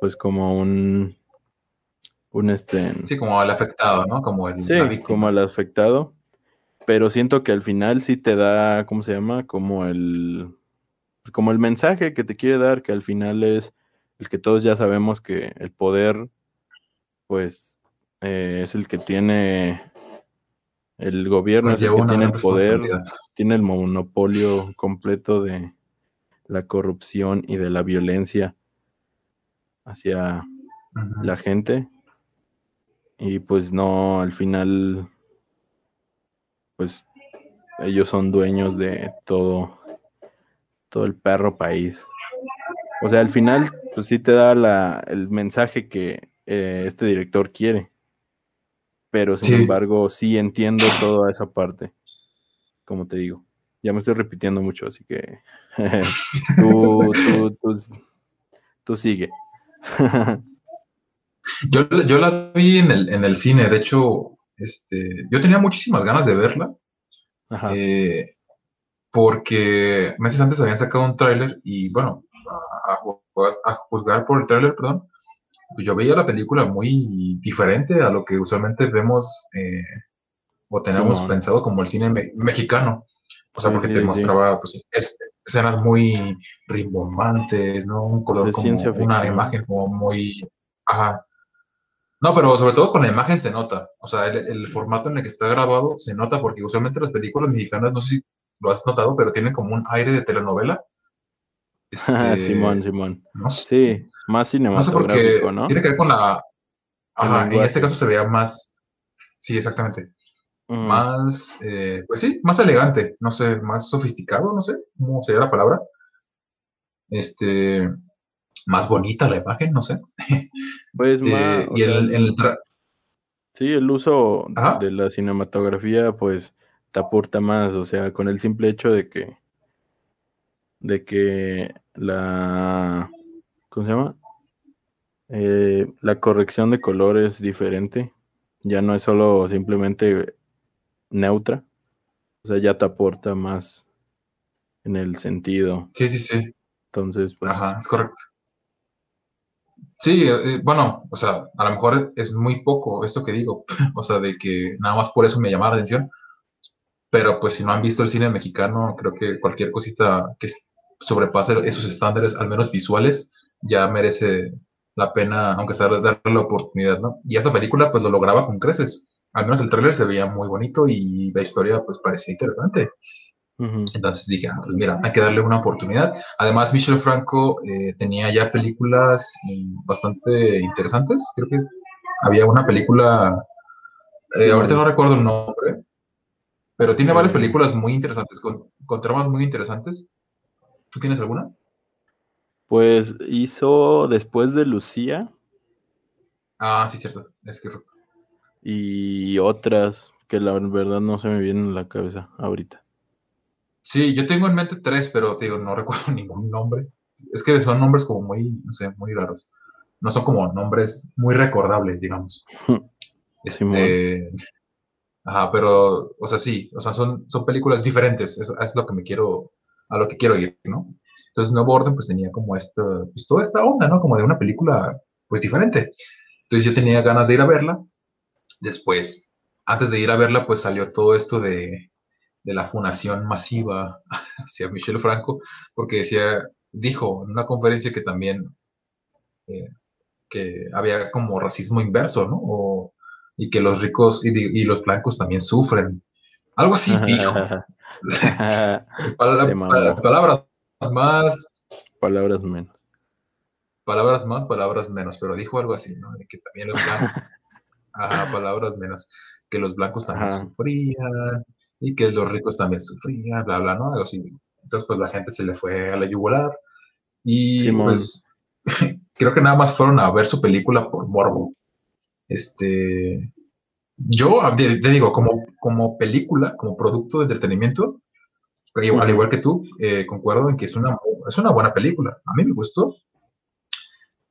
pues como un un este Sí, como el afectado, ¿no? Como el, sí, como el afectado pero siento que al final sí te da ¿cómo se llama? como el pues, como el mensaje que te quiere dar que al final es el que todos ya sabemos que el poder pues eh, es el que tiene el gobierno, es el que tiene el poder, tiene el monopolio completo de la corrupción y de la violencia hacia la gente. Y pues no, al final, pues ellos son dueños de todo, todo el perro país. O sea, al final, pues sí te da la, el mensaje que eh, este director quiere. Pero sin Sí. embargo, sí entiendo toda esa parte. Como te digo, ya me estoy repitiendo mucho, así que tú, tú, tú, tú sigue. Yo, yo la vi en el, en el cine, de hecho, este, yo tenía muchísimas ganas de verla, Ajá. eh, porque meses antes habían sacado un tráiler y bueno, a, a ju- a juzgar por el tráiler, perdón, pues yo veía la película muy diferente a lo que usualmente vemos eh, o tenemos pensado como el cine me- mexicano. O sea, porque sí, te sí. mostraba pues, es- escenas muy rimbombantes, ¿no? Un color de como una imagen como muy... Ajá. No, pero sobre todo con la imagen se nota. O sea, el, el formato en el que está grabado se nota porque usualmente las películas mexicanas, no sé si lo has notado, pero tienen como un aire de telenovela. Este, Simón, Simón. no sé, Sí, más no sé cinematográfico, ¿no? Tiene que ver con la... Ajá, en este caso se veía más... Sí, exactamente. Ujú. Más, eh, pues sí, más elegante, no sé, más sofisticado, no sé cómo sería la palabra. Este, más bonita la imagen, no sé. Pues más, Eh, o y sea, el, sí, el uso Ajá. de la cinematografía, pues, te aporta más, o sea, con el simple hecho de que, de que la, ¿cómo se llama? Eh, la corrección de color es diferente, ya no es solo simplemente neutra, o sea, ya te aporta más en el sentido, Sí, sí, sí. entonces, pues, Ajá, es correcto. Sí, eh, bueno, o sea, a lo mejor es muy poco esto que digo, o sea, de que nada más por eso me llama la atención, pero pues si no han visto el cine mexicano, creo que cualquier cosita que sobrepase esos estándares, al menos visuales, ya merece la pena, aunque sea darle la oportunidad, ¿no? Y esta película pues lo lograba con creces, al menos el tráiler se veía muy bonito y la historia pues parecía interesante. Entonces dije, ah, mira, hay que darle una oportunidad. Además, Michel Franco eh, tenía ya películas eh, bastante interesantes. Creo que había una película, eh, ahorita no recuerdo el nombre, pero tiene varias Eh. películas muy interesantes, con, con tramas muy interesantes. ¿Tú tienes alguna? Pues hizo después de Lucía Ah, sí, cierto. Es que y otras que la verdad no se me vienen a la cabeza ahorita. Sí, yo tengo en mente tres, pero te digo, no recuerdo ningún nombre. Es que son nombres como muy, no sé, muy raros. No son como nombres muy recordables, digamos. Este, ajá, pero, o sea, sí, o sea, son, son películas diferentes, es, es lo que me quiero, a lo que quiero ir, ¿no? Entonces, Nuevo Orden, pues tenía como esta, pues toda esta onda, ¿no? Como de una película, pues diferente. Entonces, yo tenía ganas de ir a verla. Después, antes de ir a verla, pues salió todo esto de, de la funación masiva hacia Michel Franco, porque decía, dijo en una conferencia que también, eh, que había como racismo inverso, ¿no? O, y que los ricos y, y, los blancos también sufren. Algo así dijo. Palabras más. Palabras menos. Palabras más, palabras menos, pero dijo algo así, ¿no? De que también los blancos. ajá, palabras menos. Que los blancos también Ajá. sufrían y que los ricos también sufrían, bla, bla, ¿no? Así. Entonces, pues la gente se le fue a la yugular. Y Simón. pues creo que nada más fueron a ver su película por morbo. Este, yo te, digo, como, como película, como producto de entretenimiento, uh-huh. al igual que tú, eh, concuerdo en que es una, es una buena película. A mí me gustó.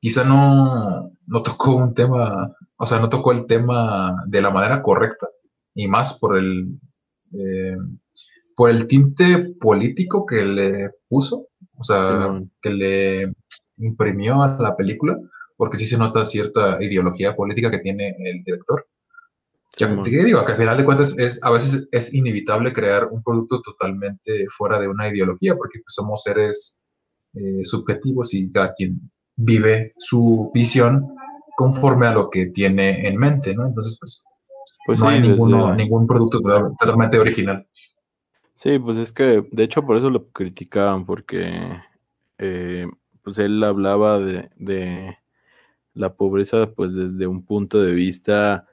Quizá no, no tocó un tema, o sea, no tocó el tema de la manera correcta, y más por el, eh, por el tinte político que le puso, o sea, Simón. que le imprimió a la película, porque sí se nota cierta ideología política que tiene el director. Ya, ¿qué digo? Que al final de cuentas es, a veces es inevitable crear un producto totalmente fuera de una ideología, porque pues, somos seres eh, subjetivos y cada quien vive su visión conforme a lo que tiene en mente, ¿no? Entonces, pues, pues no sí, hay ninguno, desde... ningún producto totalmente original. Sí, pues es que, de hecho, por eso lo criticaban, porque eh, pues él hablaba de, de, la pobreza, pues desde un punto de vista,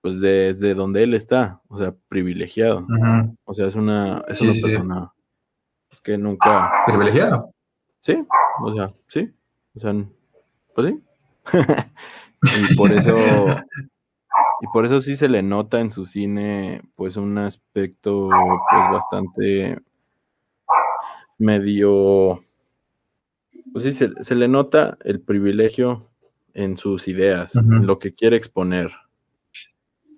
pues desde donde él está, o sea, privilegiado. Uh -huh. O sea, es una, es sí, una sí, persona sí. que nunca... Privilegiado. Sí, o sea, sí, o sea, pues sí. Y por eso, y por eso sí se le nota en su cine, pues, un aspecto, pues, bastante medio, pues sí, se, se le nota el privilegio en sus ideas, en lo que quiere exponer.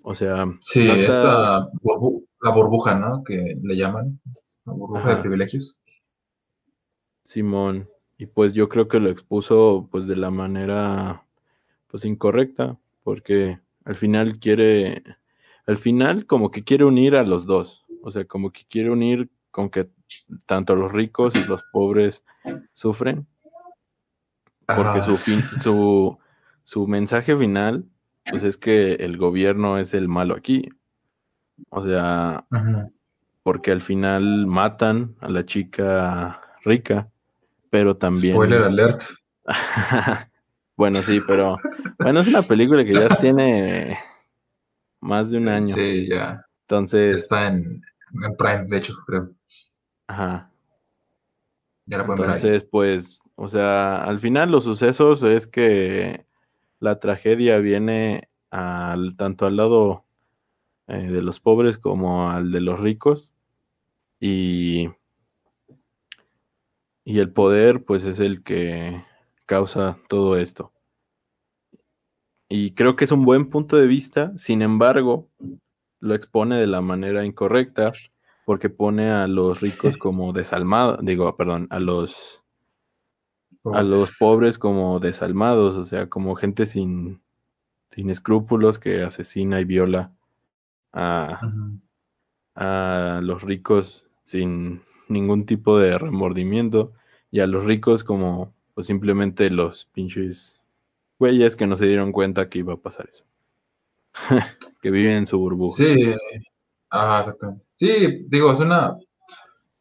O sea, Sí, esta burbu- la burbuja, ¿no? Que le llaman, la burbuja de privilegios. Simón, y pues yo creo que lo expuso pues de la manera pues incorrecta, porque al final quiere, al final como que quiere unir a los dos, o sea, como que quiere unir con que tanto los ricos y los pobres sufren, porque su fin, su, su mensaje final pues es que el gobierno es el malo aquí, o sea, porque al final matan a la chica rica, pero también Spoiler alert. bueno, sí, pero bueno, es una película que ya tiene más de un año. Sí, ya. Entonces, Está en, en Prime, de hecho, creo. ajá. Ya la pueden ver ahí. Entonces, pues, o sea, al final los sucesos es que la tragedia viene al tanto al lado eh, de los pobres como al de los ricos y y el poder pues es el que causa todo esto. Y creo que es un buen punto de vista, sin embargo, lo expone de la manera incorrecta porque pone a los ricos como desalmados, digo, perdón, a los a los pobres como desalmados, o sea, como gente sin, sin escrúpulos que asesina y viola a, a los ricos sin ningún tipo de remordimiento y a los ricos como pues simplemente los pinches güeyes que no se dieron cuenta que iba a pasar eso. que viven en su burbuja. Sí, ah, exactamente. Sí, digo, es una.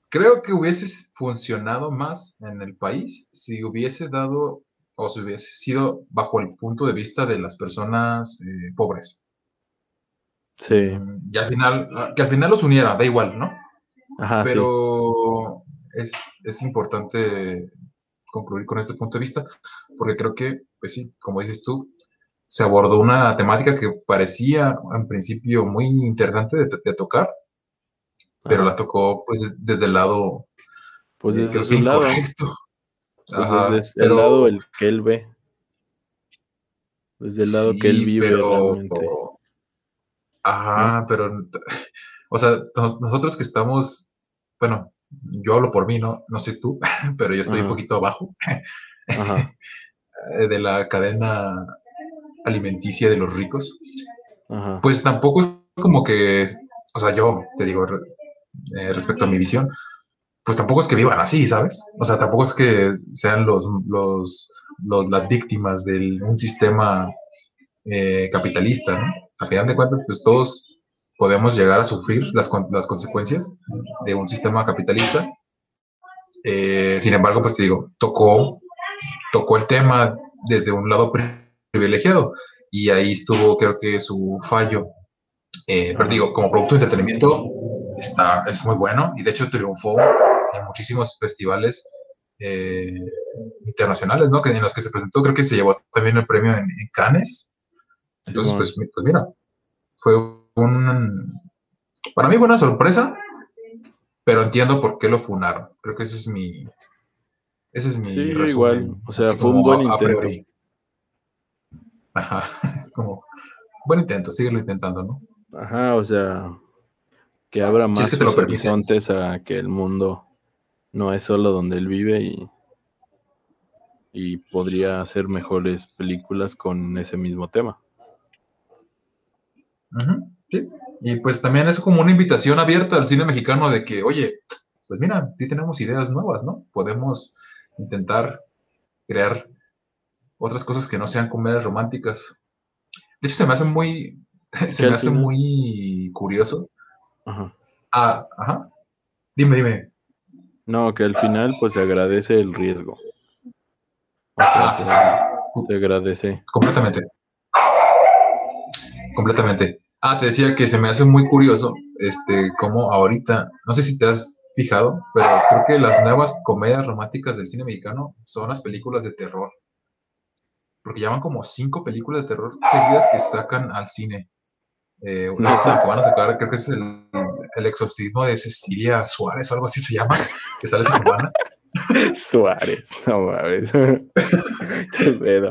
Creo que hubiese funcionado más en el país si hubiese dado o si hubiese sido bajo el punto de vista de las personas eh, pobres. Sí, Mm, Y al final, que al final los uniera, da igual, ¿no? ajá, sí. Pero es, es importante concluir con este punto de vista, porque creo que, pues sí, como dices tú, se abordó una temática que parecía en principio muy interesante de, de tocar, pero Ajá. la tocó pues de- desde el lado, Pues eh, desde creo su que lado, incorrecto. pues Ajá, desde pero- el lado el que él ve. Desde el lado que él vive pero- realmente. Ajá, pero, o sea, no- nosotros que estamos, bueno, yo hablo por mí, ¿no? No sé tú, pero yo estoy un poquito abajo Ajá, de la cadena alimenticia de los ricos. ajá. Pues tampoco es como que, o sea, yo te digo, eh, respecto a mi visión, pues tampoco es que vivan así, ¿sabes? O sea, tampoco es que sean los, los, los- las víctimas de un sistema eh, capitalista, ¿no? A final de cuentas, pues todos podemos llegar a sufrir las, las consecuencias de un sistema capitalista. Eh, sin embargo, pues te digo, tocó, tocó el tema desde un lado pri- privilegiado y ahí estuvo, creo que su fallo. Eh, pero digo, como producto de entretenimiento está, es muy bueno y de hecho triunfó en muchísimos festivales eh, internacionales, ¿no? Que en los que se presentó, creo que se llevó también el premio en, en Cannes. Entonces, Simón. pues, mi- pues mira, fue un... Para mí fue una sorpresa, pero entiendo por qué lo funaron. Creo que ese es mi... Ese es mi Sí, resumen. igual. O sea, así fue un buen intento. Ajá, es como... Buen intento, síguelo intentando, ¿no? Ajá, o sea, que abra Si más es que te sus lo permiten. horizontes a que el mundo no es solo donde él vive y, y podría hacer mejores películas con ese mismo tema. Ujú, sí. Y pues también es como una invitación abierta al cine mexicano de que, oye, pues mira, sí tenemos ideas nuevas, ¿no? Podemos intentar crear otras cosas que no sean comedias románticas. De hecho, se me hace muy, se me hace muy curioso. Ajá. Ah, ajá. Dime, dime. No, que al final pues se agradece el riesgo. O sea, Ah, sí, sí. se agradece. Completamente. Completamente. Ah, te decía que se me hace muy curioso, este, como ahorita, no sé si te has fijado, pero creo que las nuevas comedias románticas del cine mexicano son las películas de terror. porque ya van como cinco películas de terror seguidas que sacan al cine. Eh, última que van a sacar, creo que es el, el exorcismo de Cecilia Suárez o algo así se llama, que sale esta semana. Suárez, no mames. Qué pedo.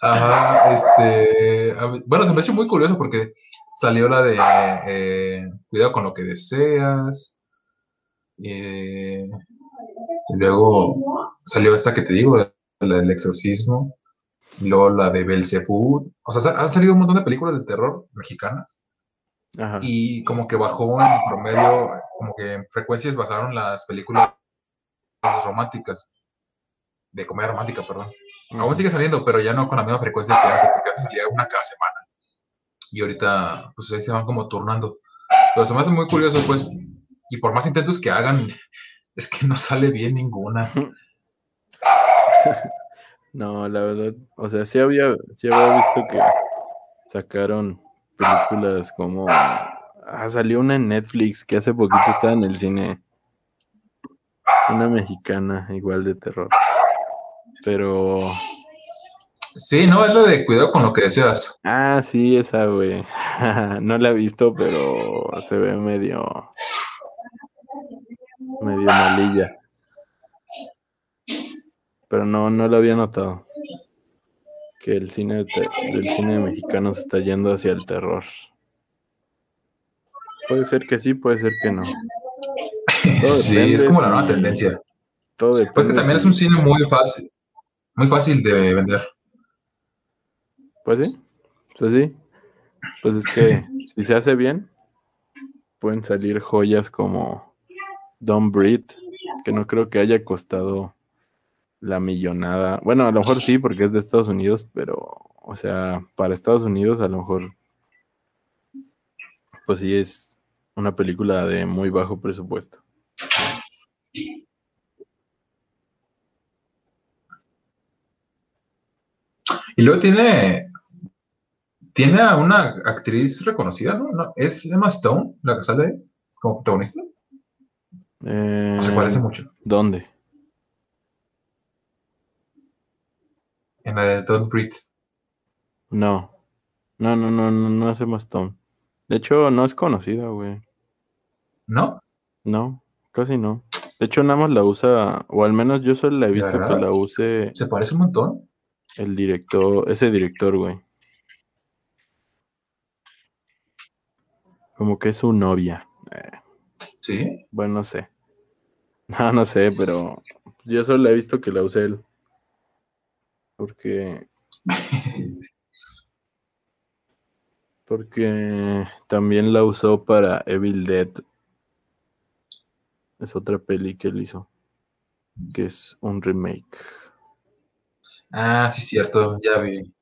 Ajá, este, bueno, se me ha hecho muy curioso porque salió la de eh, Cuidado con lo que deseas, eh, y luego salió esta que te digo, la del exorcismo, y luego la de Belzebú, o sea, han salido un montón de películas de terror mexicanas, Ajá. y como que bajó en promedio, como que en frecuencias bajaron las películas románticas, de comedia romántica, perdón. Aún sigue saliendo, pero ya no con la misma frecuencia que antes, porque salía una cada semana. Y ahorita, pues ahí se van como turnando. Pero se me hace muy curioso, pues, y por más intentos que hagan, es que no sale bien ninguna. No, la verdad, o sea, sí había, sí había visto que sacaron películas como... Ah, salió una en Netflix que hace poquito estaba en el cine. Una mexicana, igual de terror. Pero... Sí, no, es lo de cuidado con lo que deseas. Ah, sí, esa, güey. No la he visto, pero se ve medio... Medio malilla. Pero no, no lo había notado. Que el cine del cine mexicano se está yendo hacia el terror. Puede ser que sí, puede ser que no. Todo Sí, es como la nueva tendencia. Todo. Pues que también es un cine muy fácil, muy fácil de vender. Pues sí, pues sí. Pues es que si se hace bien, pueden salir joyas como Don't Breathe, que no creo que haya costado la millonada. Bueno, a lo mejor sí, porque es de Estados Unidos, pero, o sea, para Estados Unidos a lo mejor, pues sí es una película de muy bajo presupuesto. Y luego tiene, tiene a una actriz reconocida, ¿no? ¿No? ¿Es Emma Stone la que sale como protagonista? Eh, ¿O se parece mucho? ¿Dónde? En la de Don't Breathe. No. No, no, no, no, no es Emma Stone. De hecho, no es conocida, güey. ¿No? No, casi no. De hecho, nada más la usa, o al menos yo solo la he visto que la use Se parece un montón. El director, ese director, güey. Como que es su novia. Eh, Sí. bueno, no sé. No, no sé, pero yo solo he visto que la use él. Porque, porque también la usó para Evil Dead. Es otra peli que él hizo. Que es un remake. Ah, sí, cierto, ya vi.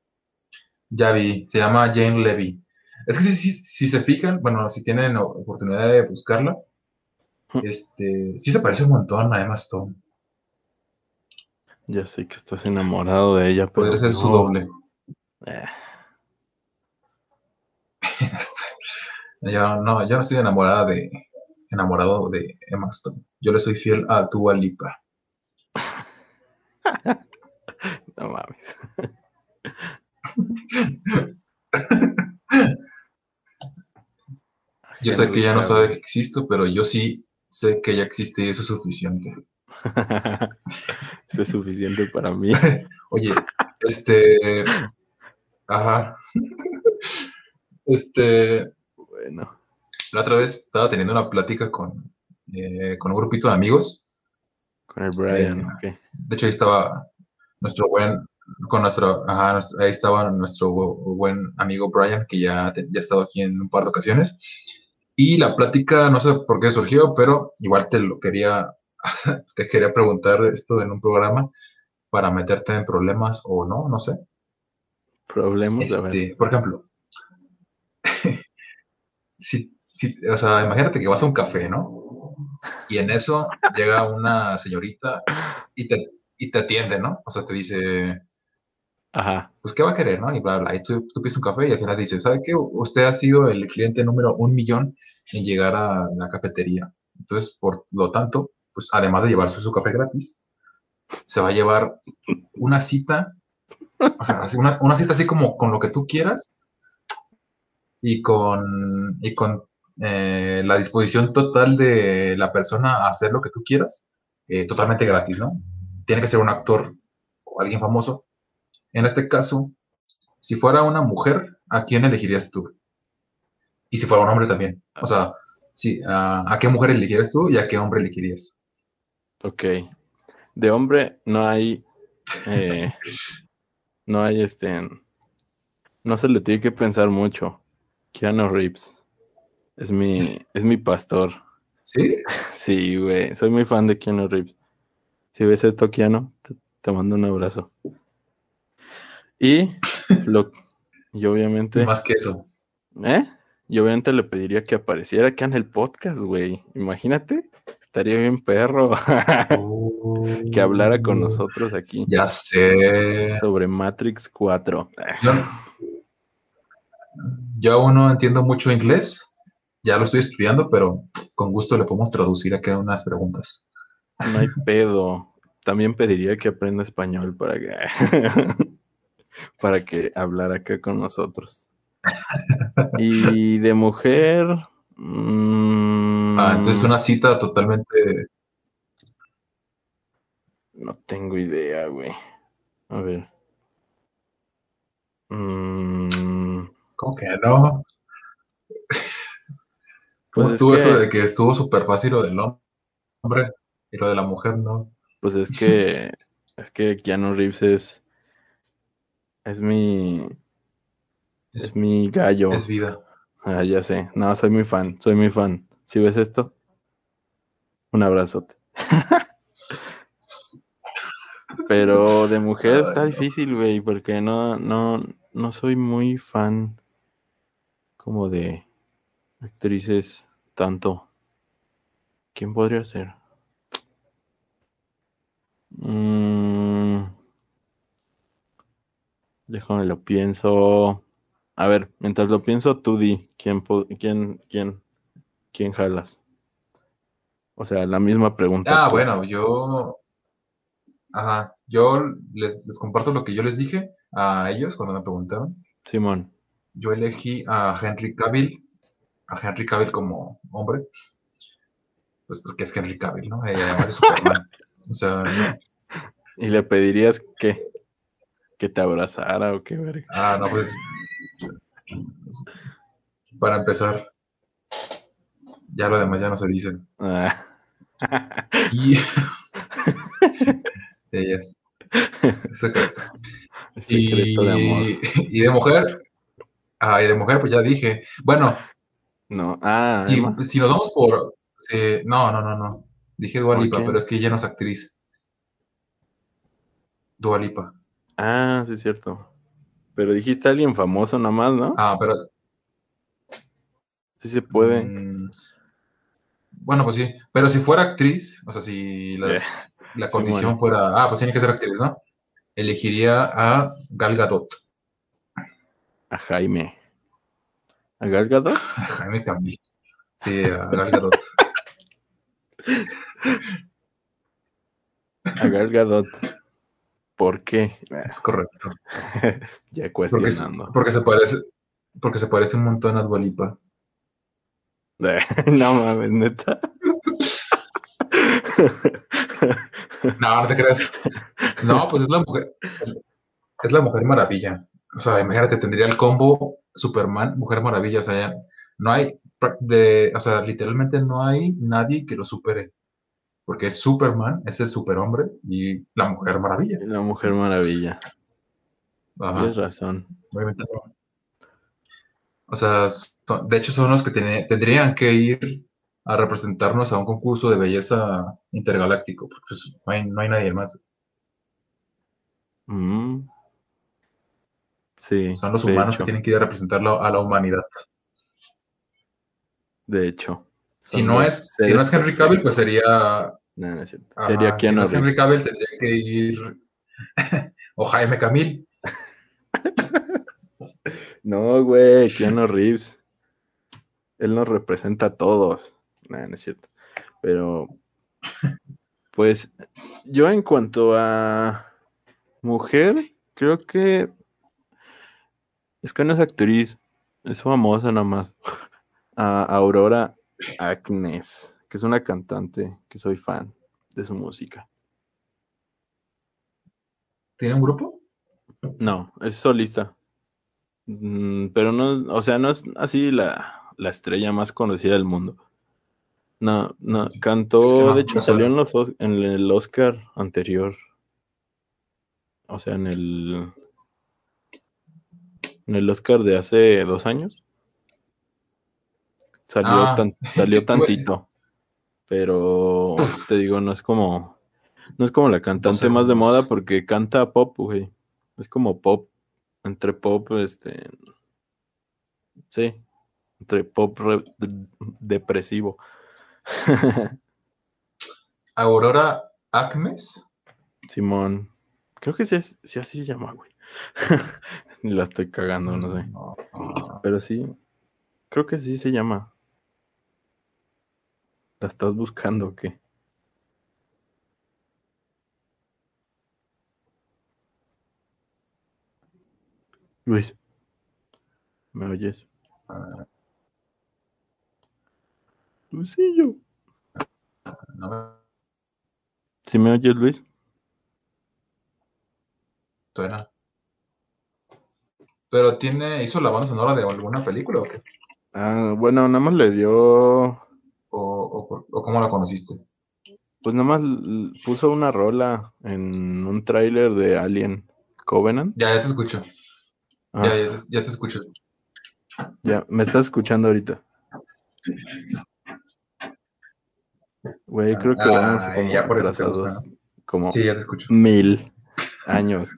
Ya vi. Se llama Jane Levy. Es que si, si, si se fijan, bueno, si tienen oportunidad de buscarla, este, sí se parece un montón a Emma Stone. Ya sé que estás enamorado de ella, pero Podría ser su doble. Eh, Yo no, yo no estoy enamorada de, enamorado de Emma Stone. Yo le soy fiel a Dua Lipa. no mames. Yo sé que ella no sabe que existo, pero yo sí sé que ella existe y eso es suficiente. Eso es suficiente para mí. Oye, este, ajá, este, Bueno, la otra vez estaba teniendo una plática con, eh, con un grupito de amigos. con el Brian, Eh, ok. De hecho, ahí estaba nuestro buen, con nuestro, ajá, ahí estaba nuestro bu- buen amigo Brian, que ya, ya ha estado aquí en un par de ocasiones. Y la plática, no sé por qué surgió, pero igual te lo quería, te quería preguntar esto en un programa para meterte en problemas o no, no sé. Problemas, a ver. Este, por ejemplo, si, si- o sea, imagínate que vas a un café, ¿no? Y en eso llega una señorita y te, y te atiende, ¿no? O sea, te dice, Ajá. pues, ¿qué va a querer, no? Y bla, bla. Y tú, tú pides un café y al final dice, ¿sabe qué? Usted ha sido el cliente número un millón en llegar a la cafetería. Entonces, por lo tanto, pues, además de llevarse su café gratis, se va a llevar una cita O sea, una, una cita así como con lo que tú quieras y con, y con eh, la disposición total de la persona a hacer lo que tú quieras, eh, totalmente gratis, ¿no? Tiene que ser un actor o alguien famoso. En este caso, si fuera una mujer, ¿a quién elegirías tú? Y si fuera un hombre también. O sea, sí, ¿a, a qué mujer elegirías tú y a qué hombre elegirías? Ok. De hombre no hay. eh, no hay este. No se le tiene que pensar mucho. Keanu Reeves. Es mi, es mi pastor. ¿Sí? Sí, güey. Soy muy fan de Keanu Reeves. Si ves esto, Keanu, te, te mando un abrazo. Y, lo, y obviamente. Más que eso. ¿Eh? Y obviamente le pediría que apareciera acá en el podcast, güey. Imagínate. Estaría bien perro que hablara con nosotros aquí Ya sé. sobre Matrix 4. Yo, yo aún no entiendo mucho inglés. Ya lo estoy estudiando, pero con gusto le podemos traducir acá unas preguntas. No hay pedo. También pediría que aprenda español para que para que hablara acá con nosotros. Y de mujer. mm, Ah, entonces una cita totalmente. No tengo idea, güey. A ver. Mm, ¿Cómo que no? ¿Cómo Pues es estuvo eso de que estuvo súper fácil lo del hombre y lo de la mujer no? Pues es que es que Keanu Reeves es es mi Es, es mi gallo. es vida. Ah, ya sé. No, soy muy fan, soy muy fan. Si ves esto, un abrazote. Pero de mujer Ay, está no. difícil, güey, porque no, no, no soy muy fan como de actrices tanto. ¿Quién podría ser? Mm, déjame lo pienso. A ver, mientras lo pienso, tú di quién, quién, quién, quién jalas. O sea, la misma pregunta. Ah, bueno, yo. Ajá, yo le- les, comparto lo que yo les dije a ellos cuando me preguntaron. Simón. Yo elegí a Henry Cavill, a Henry Cavill como hombre. Pues porque es Henry Cavill, ¿no? Eh, además es Superman. O sea, no- ¿Y le pedirías que, que te abrazara o qué verga? ah, no, pues. Para empezar, ya lo demás ya no se dice. Ah. Y. Ellas. Secreto. Secreto de amor. Y, de mujer, ah, y de mujer, pues ya dije. Bueno, No. Ah, si nos vamos por. eh, no, no, no, no. Dije Dua ¿Por Lipa, qué? pero es que ella no es actriz. Dua Lipa. Ah, sí es cierto. Pero dijiste alguien famoso nomás, ¿no? Ah, pero. Sí se puede. mm, bueno, pues sí. Pero si fuera actriz, o sea, si las- la condición fuera. Ah, pues tiene que ser actriz, ¿no? Elegiría a Gal Gadot. A Jaime. ¿A Gal Gadot? A Jaime Camil. Sí, a Gal Gadot. A Gal Gadot. ¿Por qué? Es correcto. ya Porque, cuestionando. porque se parece. Porque se parece un montón a Dua Lipa. no mames, neta. No, no te creas. No, pues es la mujer. Es la mujer maravilla. O sea, imagínate, tendría el combo Superman, Mujer Maravilla. O sea, ya no hay. De, o sea, literalmente no hay nadie que lo supere. Porque es Superman, es el superhombre y la Mujer Maravilla. La Mujer Maravilla. Ajá, Tienes razón. obviamente no. O sea, son- de hecho son los que tendrían que ir a representarnos a un concurso de belleza intergaláctico. Porque pues, no, hay, no hay nadie más. Mm. Sí. Son los humanos hecho, que tienen que ir a representarlo a la humanidad. De hecho. Si no es, si no es Henry Cavill, pues sería. No, no es cierto. ajá, Sería si no es. Henry Cavill, tendría que ir. o Jaime Camil. No, güey, Keanu Reeves. Él nos representa a todos. Nah, no es cierto. Pero, pues, yo en cuanto a mujer, creo que es que no es actriz, es famosa nada más. A Aurora Agnes, que es una cantante que soy fan de su música. ¿Tiene un grupo? No, es solista. Mm, pero no, o sea, no es así la, la estrella más conocida del mundo. No, no, cantó, Es que no, de hecho no salió en, los, Os- en el Oscar anterior. O sea, en el en el Oscar de hace dos años. Salió, Ah, tan- salió decir. tantito. Pero te digo, no es como no es como la cantante más de moda porque canta pop, güey. Es como pop, entre pop, este, sí, entre pop re- de- depresivo. Aurora Acmes. Simón, creo que sí, es- sí así se llama, güey. La estoy cagando, no sé. Pero sí, creo que sí se llama. ¿La estás buscando o qué? Luis, ¿me oyes? ah, Luisillo. no ¿Sí me oyes, Luis? suena. Pero tiene, hizo la banda sonora de alguna película o qué? Ah, bueno, nada más le dio O, o, cómo la conociste. Pues nada más puso una rola en un tráiler de Alien Covenant. Ya, ya te escucho. Ah, Ya, ya, te, ya te escucho. ya, me estás escuchando ahorita. Güey, creo que Ah, vamos como ya por atrasados como Sí, ya te escucho. mil años.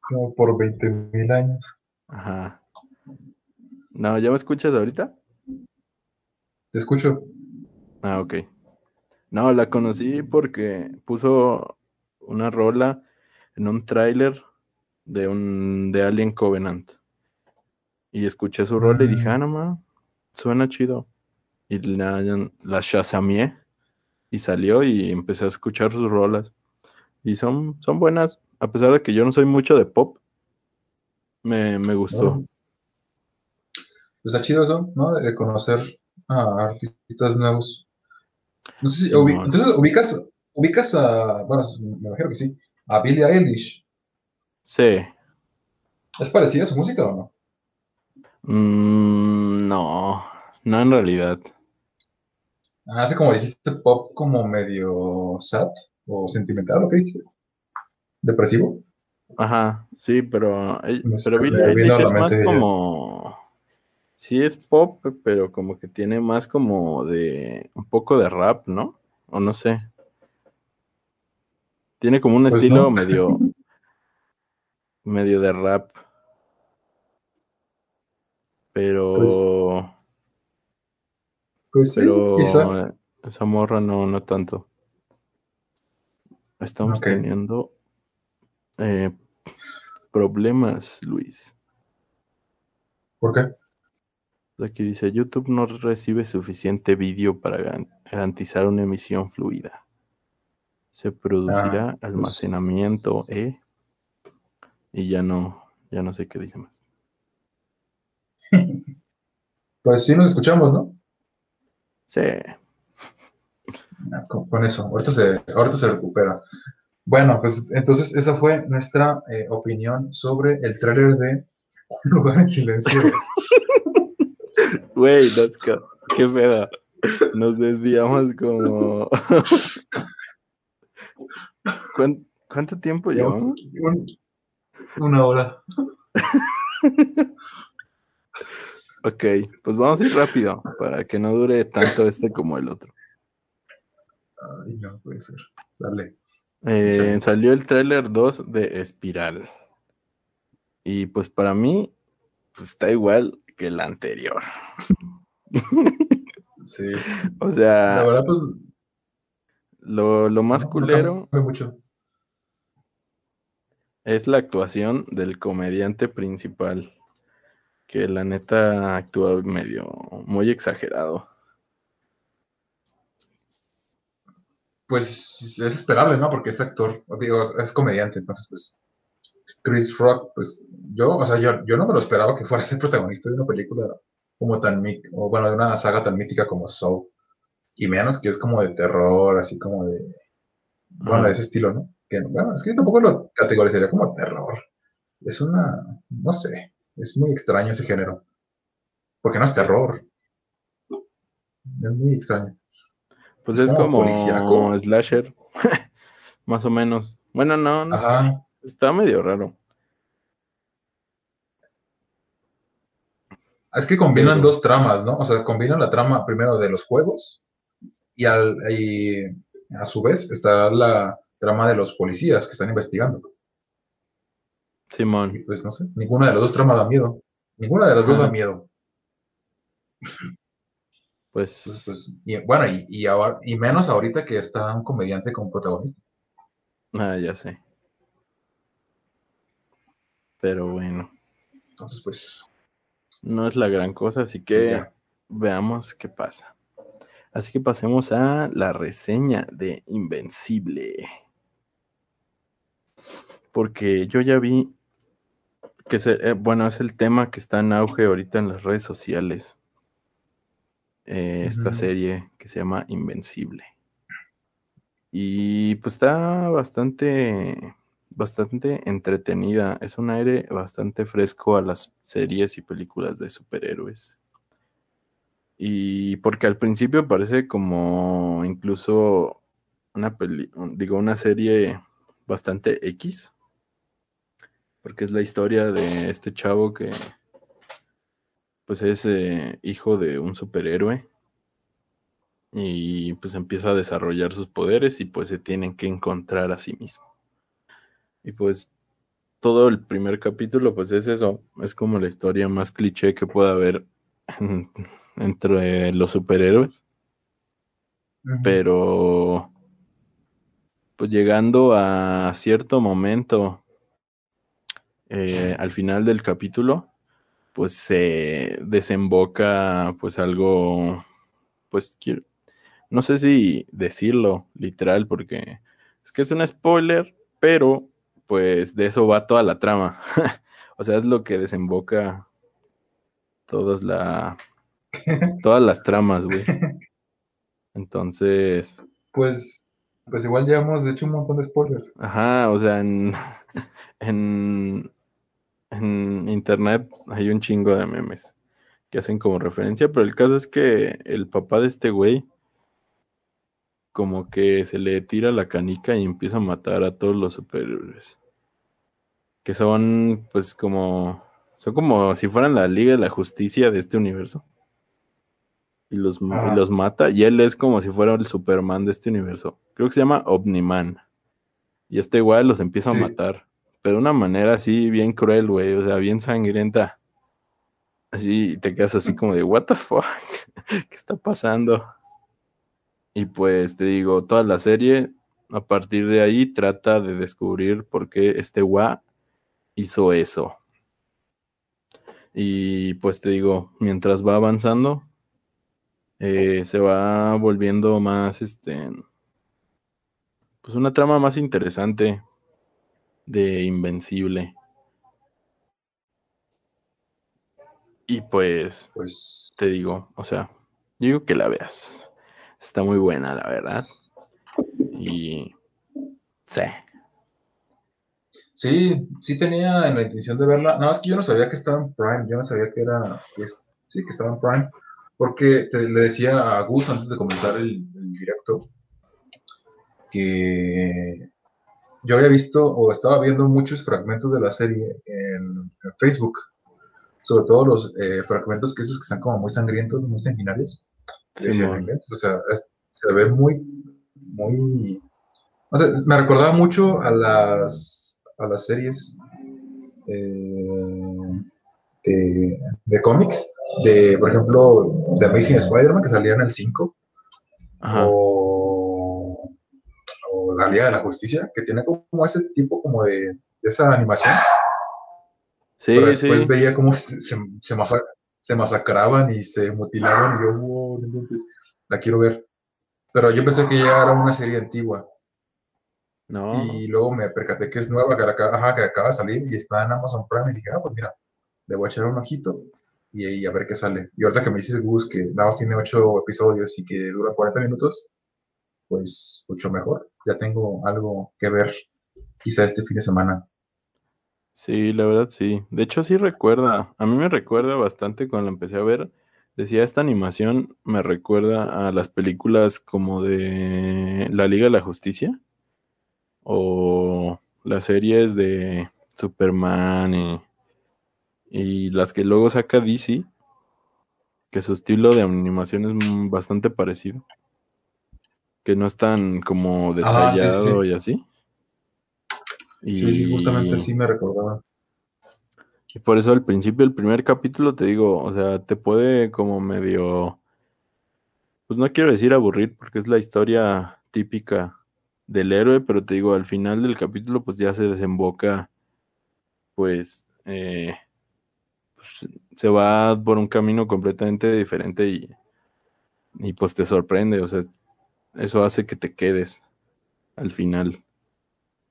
Como por 20 mil años. Ajá. No, ¿ya me escuchas ahorita? Te escucho. Ah, ok. No, la conocí porque puso una rola en un tráiler de un de Alien Covenant. Y escuché su rola y dije, Mm. ah, no ma, suena chido. Y la, la shazameé y salió y empecé a escuchar sus rolas. Y son, son buenas, a pesar de que yo no soy mucho de pop. Me, me gustó. Pues está chido eso, ¿no? De conocer a artistas nuevos. No sé si ubi- entonces ubicas, ubicas a, bueno, me imagino que sí, a Billie Eilish. Sí. ¿Es parecida su música o no? Mm, no, no en realidad. Ah, Hace como dijiste pop como medio sad o sentimental, ¿o qué dijiste? ¿Depresivo? Ajá, sí, pero, eh, pero Billie Eilish a es más como, sí es pop, pero como que tiene más como de, un poco de rap, ¿no? O no sé. Tiene como un Pues estilo no. medio, medio de rap. Pero, Pues sí, pero quizá. eh, esa morra no, no tanto. Estamos teniendo eh, problemas, Luis. ¿Por qué? Aquí dice, YouTube no recibe suficiente vídeo para garantizar una emisión fluida. Se producirá Ah, pues- almacenamiento, ¿eh? Y ya no, ya no sé qué dice más. Pues sí nos escuchamos, ¿no? Sí, Ah, Con, con eso, ahorita se, ahorita se recupera. Bueno, pues entonces esa fue nuestra eh, opinión sobre el tráiler de Un lugar en silencio. güey, qué pedo. Nos desviamos como... ¿Cuán- ¿Cuánto tiempo Llevamos llevamos? un- una hora. Ok, pues vamos a ir rápido para que no dure tanto este como el otro. Ay, no puede ser. Dale. Eh. Salió el tráiler 2 de Espiral. Y pues para mí pues, está igual que el anterior. Sí. O La sea, verdad, pues. lo, lo más no- no culero cambió mucho. es la actuación del comediante principal. Que la neta actúa medio muy exagerado. pues es esperable, ¿no? Porque es actor, digo, es comediante, entonces pues Chris Rock, pues yo, o sea, yo, yo no me lo esperaba que fuera a ser protagonista de una película como tan, o bueno, de una saga tan mítica como Soul, y menos que es como de terror, así como de, bueno, de ese estilo, ¿no? Que, bueno, es que yo tampoco lo categorizaría como terror, es una, no sé, es muy extraño ese género, porque no es terror, es muy extraño. Pues es, como, slasher, más o menos. Bueno, no, no sé. Está medio raro. Es que combinan dos tramas, ¿no? O sea, combinan la trama primero de los juegos y, al, a su vez está la trama de los policías que están investigando. Simón. pues no sé, ninguna de las dos tramas da miedo. Ninguna de las dos da miedo. Pues, pues y, bueno, y, ahora, y menos ahorita que está un comediante como protagonista. Ah, ya sé. Pero bueno. Entonces, pues. No es la gran cosa, así que pues veamos qué pasa. Así que pasemos a la reseña de Invencible. Porque yo ya vi que, se, eh, bueno, es el tema que está en auge ahorita en las redes sociales. Eh, esta serie que se llama Invencible. Y pues está bastante, bastante entretenida. Es un aire bastante fresco a las series y películas de superhéroes. Y porque al principio parece como incluso una peli, digo, una serie bastante X. Porque es la historia de este chavo que pues es eh, hijo de un superhéroe y pues empieza a desarrollar sus poderes y pues se tienen que encontrar a sí mismo. Y pues todo el primer capítulo pues es eso, es como la historia más cliché que pueda haber entre los superhéroes. Pero pues llegando a cierto momento eh, al final del capítulo, pues se desemboca pues algo, pues no sé si decirlo literal porque es que es un spoiler, pero pues de eso va toda la trama. o sea, es lo que desemboca todas la todas las tramas, güey. Entonces, pues pues igual ya hemos hecho un montón de spoilers. Ajá, o sea, en, en en internet hay un chingo de memes que hacen como referencia, pero el caso es que el papá de este güey como que se le tira la canica y empieza a matar a todos los superhéroes. Que son pues como son como si fueran la Liga de la Justicia de este universo. Y los, y los mata. Y él es como si fuera el Superman de este universo. Creo que se llama Omniman. Y este güey los empieza a matar pero de una manera así bien cruel, güey, o sea, bien sangrienta. Así te quedas así como de, what the fuck, ¿qué está pasando? Y pues te digo, toda la serie, a partir de ahí, trata de descubrir por qué este gua hizo eso. Y pues te digo, mientras va avanzando, eh, se va volviendo más, este, pues una trama más interesante de Invencible. Y pues, pues, te digo, o sea, digo que la veas. Está muy buena, la verdad. Y sí. Sí, sí tenía la intención de verla. Nada más que yo no sabía que estaba en Prime. Yo no sabía que era. sí, que estaba en Prime. Porque le decía a Gus antes de comenzar el directo que yo había visto o estaba viendo muchos fragmentos de la serie en, Facebook, sobre todo los eh, fragmentos que esos que están como muy sangrientos, muy sanguinarios. O sea, se ve muy, muy, o sea, me recordaba mucho a las, a las series eh, de, de cómics, de, por ejemplo, de Amazing Spider-Man, que salía en el 5, o la Liga de la Justicia, que tiene como ese tipo como de, esa animación. Sí, Pero después veía cómo se, se, masacraban y se mutilaban y yo, wow, entonces la quiero ver. Pero yo pensé que ya era una serie antigua. No. Y luego me percaté que es nueva, que acaba, que acaba de salir y está en Amazon Prime. Y dije, ah, pues mira, le voy a echar un ojito y, y a ver qué sale. Y ahorita que me dices, Gus, que nada más tiene ocho episodios y que dura 40 minutos, pues mucho mejor. Ya tengo algo que ver quizá este fin de semana. Sí, la verdad sí. De hecho sí recuerda, a mí me recuerda bastante cuando la empecé a ver. Decía, esta animación me recuerda a las películas como de La Liga de la Justicia o las series de Superman y, y las que luego saca DC, que su estilo de animación es bastante parecido, que no es tan como Ah, sí, sí, detallado sí. Y. Sí, sí, justamente así me recordaba. Y por eso al principio, el primer capítulo, te digo, o sea, te puede como medio, pues no quiero decir aburrir, porque es la historia típica del héroe, pero te digo, al final del capítulo, pues ya se desemboca, pues, eh, pues, se va por un camino completamente diferente y, y pues te sorprende, o sea, eso hace que te quedes al final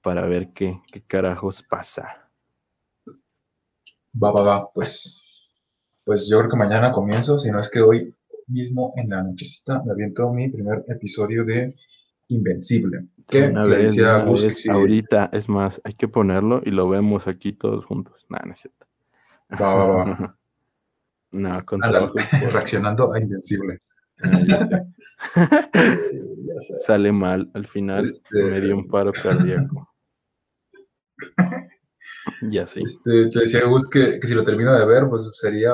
para ver qué, qué carajos pasa. Va, va, va, pues, pues yo creo que mañana comienzo, si no es que hoy mismo en la nochecita me aviento mi primer episodio de Invencible. Que Una vez, decía a una vez, si ahorita, es más, hay que ponerlo y lo vemos aquí todos juntos. No, no es cierto. va, va, va, no, con ándale, trabajo por- reaccionando a Invencible. Ah, Sale mal, al final Este- me dio un paro cardíaco. ya sí. Este, te decía Gus que, que si lo termino de ver, pues sería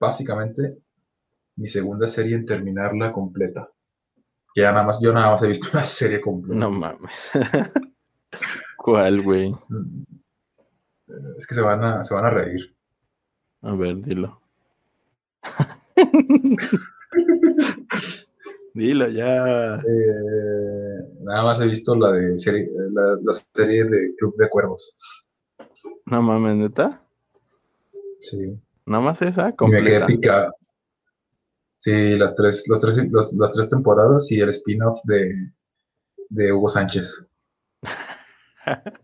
básicamente mi segunda serie en terminarla completa. Que ya nada más, yo nada más he visto una serie completa. No mames. ¿Cuál, güey? Es que se van a, se van a reír. A ver, dilo. Dilo ya. Eh, nada más he visto la de serie, la, la serie de Club de Cuervos. No mames, neta. Sí. Nada más esa, Y me quedé completa. picado. Sí, las tres, los tres, los- las tres temporadas y el spin-off de, de Hugo Sánchez.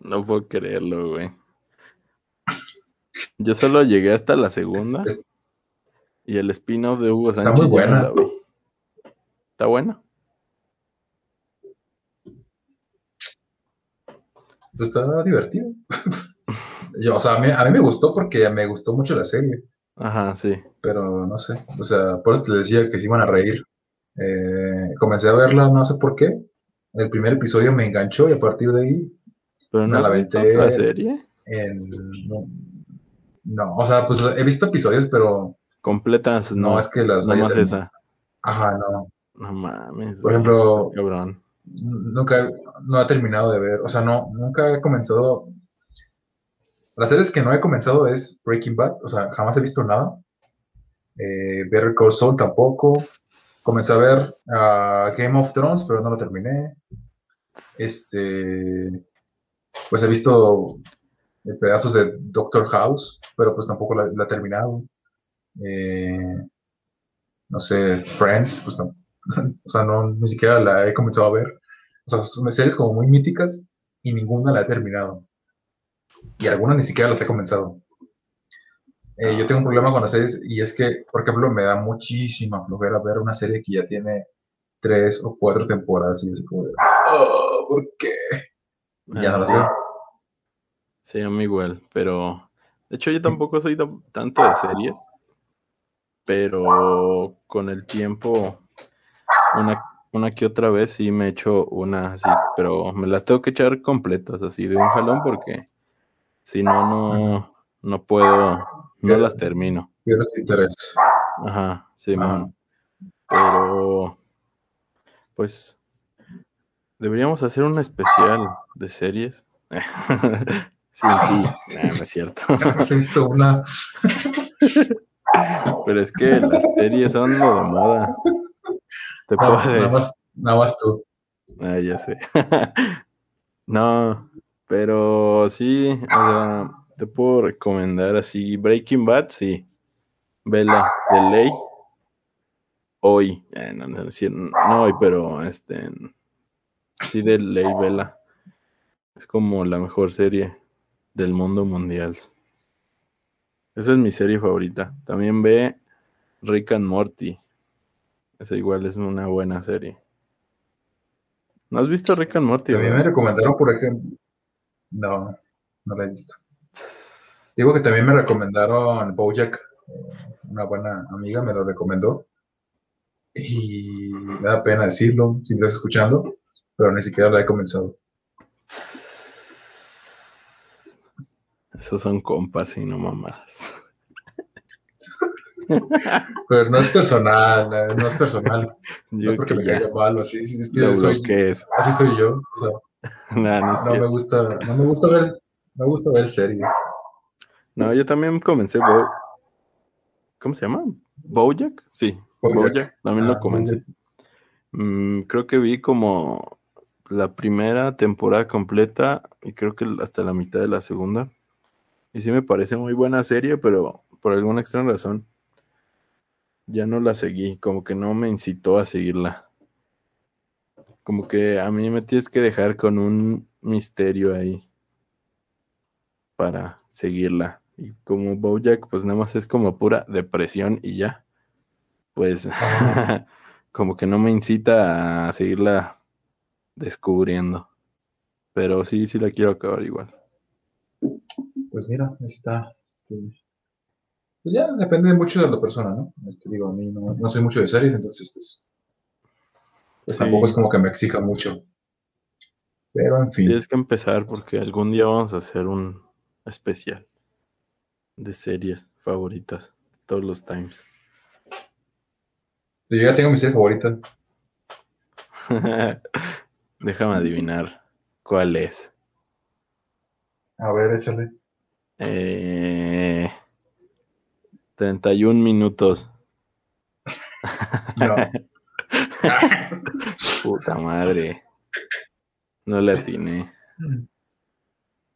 No puedo creerlo, güey. Yo solo llegué hasta la segunda. Y el spin-off de Hugo Está Sánchez. muy ya no buena. vi. ¿Está buena? Pues está divertido. Yo, o sea, a mí, a mí me gustó porque me gustó mucho la serie, Ajá, sí. pero no sé. O sea, por eso te decía que se iban a reír. Eh, comencé a verla, no sé por qué. El primer episodio me enganchó y a partir de ahí Pero Me no la visto aventé. la serie en- no, no, o sea, pues he visto episodios, pero completas, no, no, es que las haya más esa. Ajá, no. No mames. Por ejemplo- cabrón. Nunca, no he terminado de ver, o sea, no, nunca he comenzado. Las series que no he comenzado es Breaking Bad, o sea, jamás he visto nada. Eh, Better Call Saul tampoco. Comencé a ver ah, Game of Thrones, pero no lo terminé. Este, pues he visto eh, pedazos de Doctor House, pero pues tampoco la, la he terminado. Eh, no sé, Friends, pues no, o sea, no, ni siquiera la he comenzado a ver. O sea, son series como muy míticas y ninguna la he terminado. Y algunas ni siquiera las he comenzado. Eh, yo tengo un problema con las series y es que, por ejemplo, me da muchísima flojera ver una serie que ya tiene tres o cuatro temporadas y así como de, "Oh, ¿por qué? Ya Ah, no las sí. veo. Sí, a mí igual, pero de hecho yo tampoco soy tan- tanto de series, pero con el tiempo, una, una que otra vez sí me echo una así, pero me las tengo que echar completas así de un jalón porque si no, no, no puedo, no las termino. Pierdes interés. Ajá, Simón. Pero, pues, deberíamos hacer un especial de series. Sin ti. Nah, no es cierto. Visto una. Pero es que las series son lo de moda. Te nada, más, nada más tú. Ah, ya sé. no, pero sí, o sea, te puedo recomendar así. Breaking Bad, sí. Vela, de ley. hoy, eh, no, no, no hoy, pero este, sí de ley vela. Es como la mejor serie del mundo mundial. Esa es mi serie favorita. También ve Rick and Morty. Esa igual es una buena serie. ¿No has visto Rick and Morty? También me recomendaron, por ejemplo. No, no la he visto. Digo que también me recomendaron Bojack. Una buena amiga me lo recomendó. Y me da pena decirlo si me estás escuchando, pero ni siquiera la he comenzado. Esos son compas y no mamadas. Pero no es personal, eh, no es personal. No es porque que me caiga mal o así. es que soy- así soy yo. o sea, Nah, no me gusta, no me gusta ver, me gusta ver series. No, yo también comencé Bo ¿Cómo se llama? ¿Bojack? Sí, Bojack. Bojack. También Ah, lo comencé. Mm, creo que vi como la primera temporada completa y creo que hasta la mitad de la segunda. Y sí me parece muy buena serie, pero por alguna extraña razón ya no la seguí, como que no me incitó a seguirla. Como que a mí me tienes que dejar con un misterio ahí para seguirla. Y como Bojack, pues nada más es como pura depresión y ya. Pues como que no me incita a seguirla descubriendo. Pero sí, sí la quiero acabar igual. Pues mira, está. Este, pues ya depende mucho de la persona, ¿no? Este, digo, a mí no, no soy mucho de series, entonces pues, pues Sí. tampoco es como que me exija mucho. Pero en fin, Tienes que empezar porque algún día vamos a hacer un especial de series favoritas de todos los times. yo ya tengo mi serie favorita. Déjame adivinar cuál es. A ver, échale. Eh, 31 minutos. No. Puta madre. No le atiné.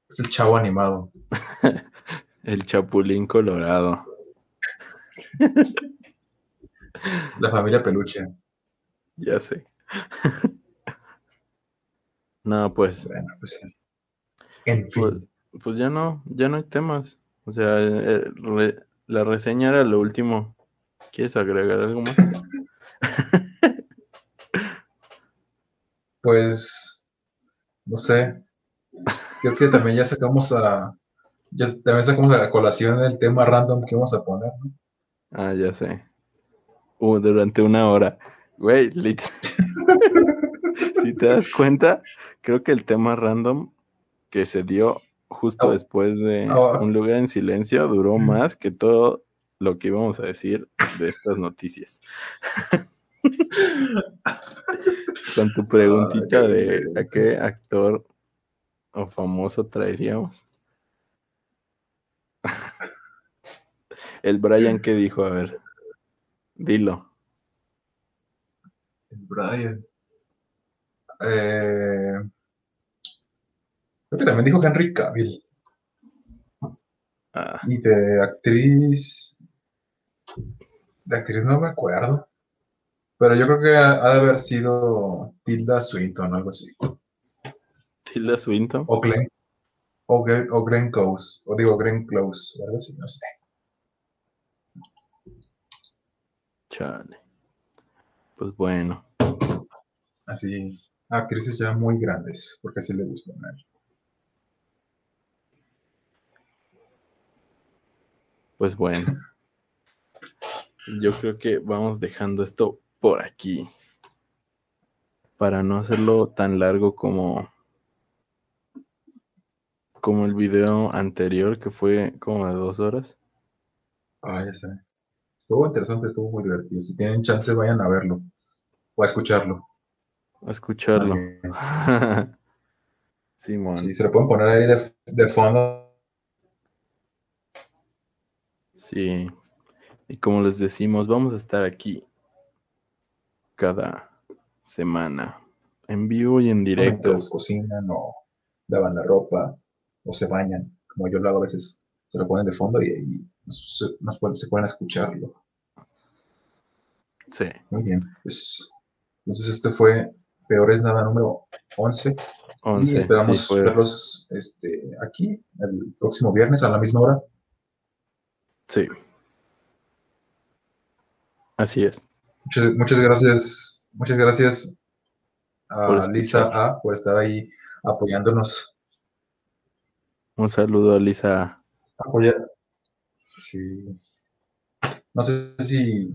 es el chavo animado. El Chapulín Colorado. La familia peluche. Ya sé. No, pues, Bueno, pues sí. En fin. pues, pues ya no, ya no hay temas. O sea, eh, re- la reseña era lo último. ¿Quieres agregar algo más? Pues, no sé. Creo que también ya sacamos a. Ya también sacamos a la colación el tema random que vamos a poner, ¿no? Ah, ya sé. Uh, durante una hora. Güey, si te das cuenta, creo que el tema random que se dio justo Oh. después de Oh. Un lugar en silencio duró más que todo lo que íbamos a decir de estas noticias. Con tu preguntita de a qué actor o famoso traeríamos. El Brian, ¿qué dijo? A ver, dilo. El Brian. Eh, creo que también dijo Henry Cavill. Ah, Y de actriz. De actriz no me acuerdo. Pero yo creo que ha, ha de haber sido Tilda Swinton o algo así. Tilda Swinton. O Glenn. O, Glenn- o Glenn Close. O digo Glenn Close. o algo así, no sé. Chale. Pues bueno, Así. Actrices ya muy grandes. Porque así le gustan a él. Pues bueno. Yo creo que vamos dejando esto por aquí. Para no hacerlo tan largo como como el video anterior que fue como de dos horas. Ah, ya sé. Estuvo interesante, estuvo muy divertido. Si tienen chance, vayan a verlo. O a escucharlo. A escucharlo. Simón. Sí, se lo pueden poner ahí de, de fondo. Sí. Y como les decimos, vamos a estar aquí cada semana, en vivo y en directo. Mientras cocinan o lavan la ropa o se bañan, como yo lo hago a veces. Se lo ponen de fondo y ahí nos- nos se pueden escucharlo. Sí. Muy bien. Pues, entonces este fue Peor es Nada número 11. 11. y esperamos sí, verlos este, aquí el próximo viernes a la misma hora. Sí. Así es. Muchas, muchas gracias, muchas gracias a Por. Lisa A por estar ahí apoyándonos. Un saludo a Lisa. Apoyar. Sí. No sé si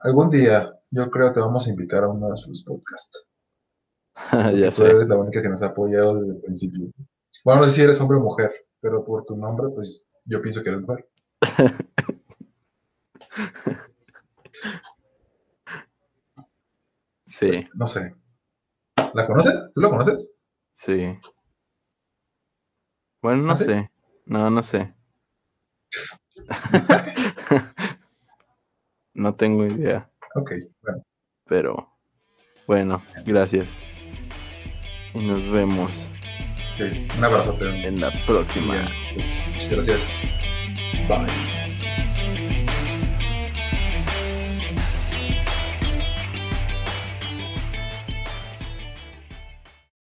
algún día yo creo que vamos a invitar a uno de sus podcasts. ya Tú sé. eres la única que nos ha apoyado desde el principio. Bueno, no sé si eres hombre o mujer, pero por tu nombre, pues yo pienso que eres mujer. Sí, No sé. ¿La conoces? ¿Tú la conoces? sí. Bueno, no ¿Ah, sí? sé. No, no sé. no tengo idea. Ok, bueno. Pero bueno, gracias. Y nos vemos Sí, un abrazo. en la próxima. Pues, muchas gracias. Bye.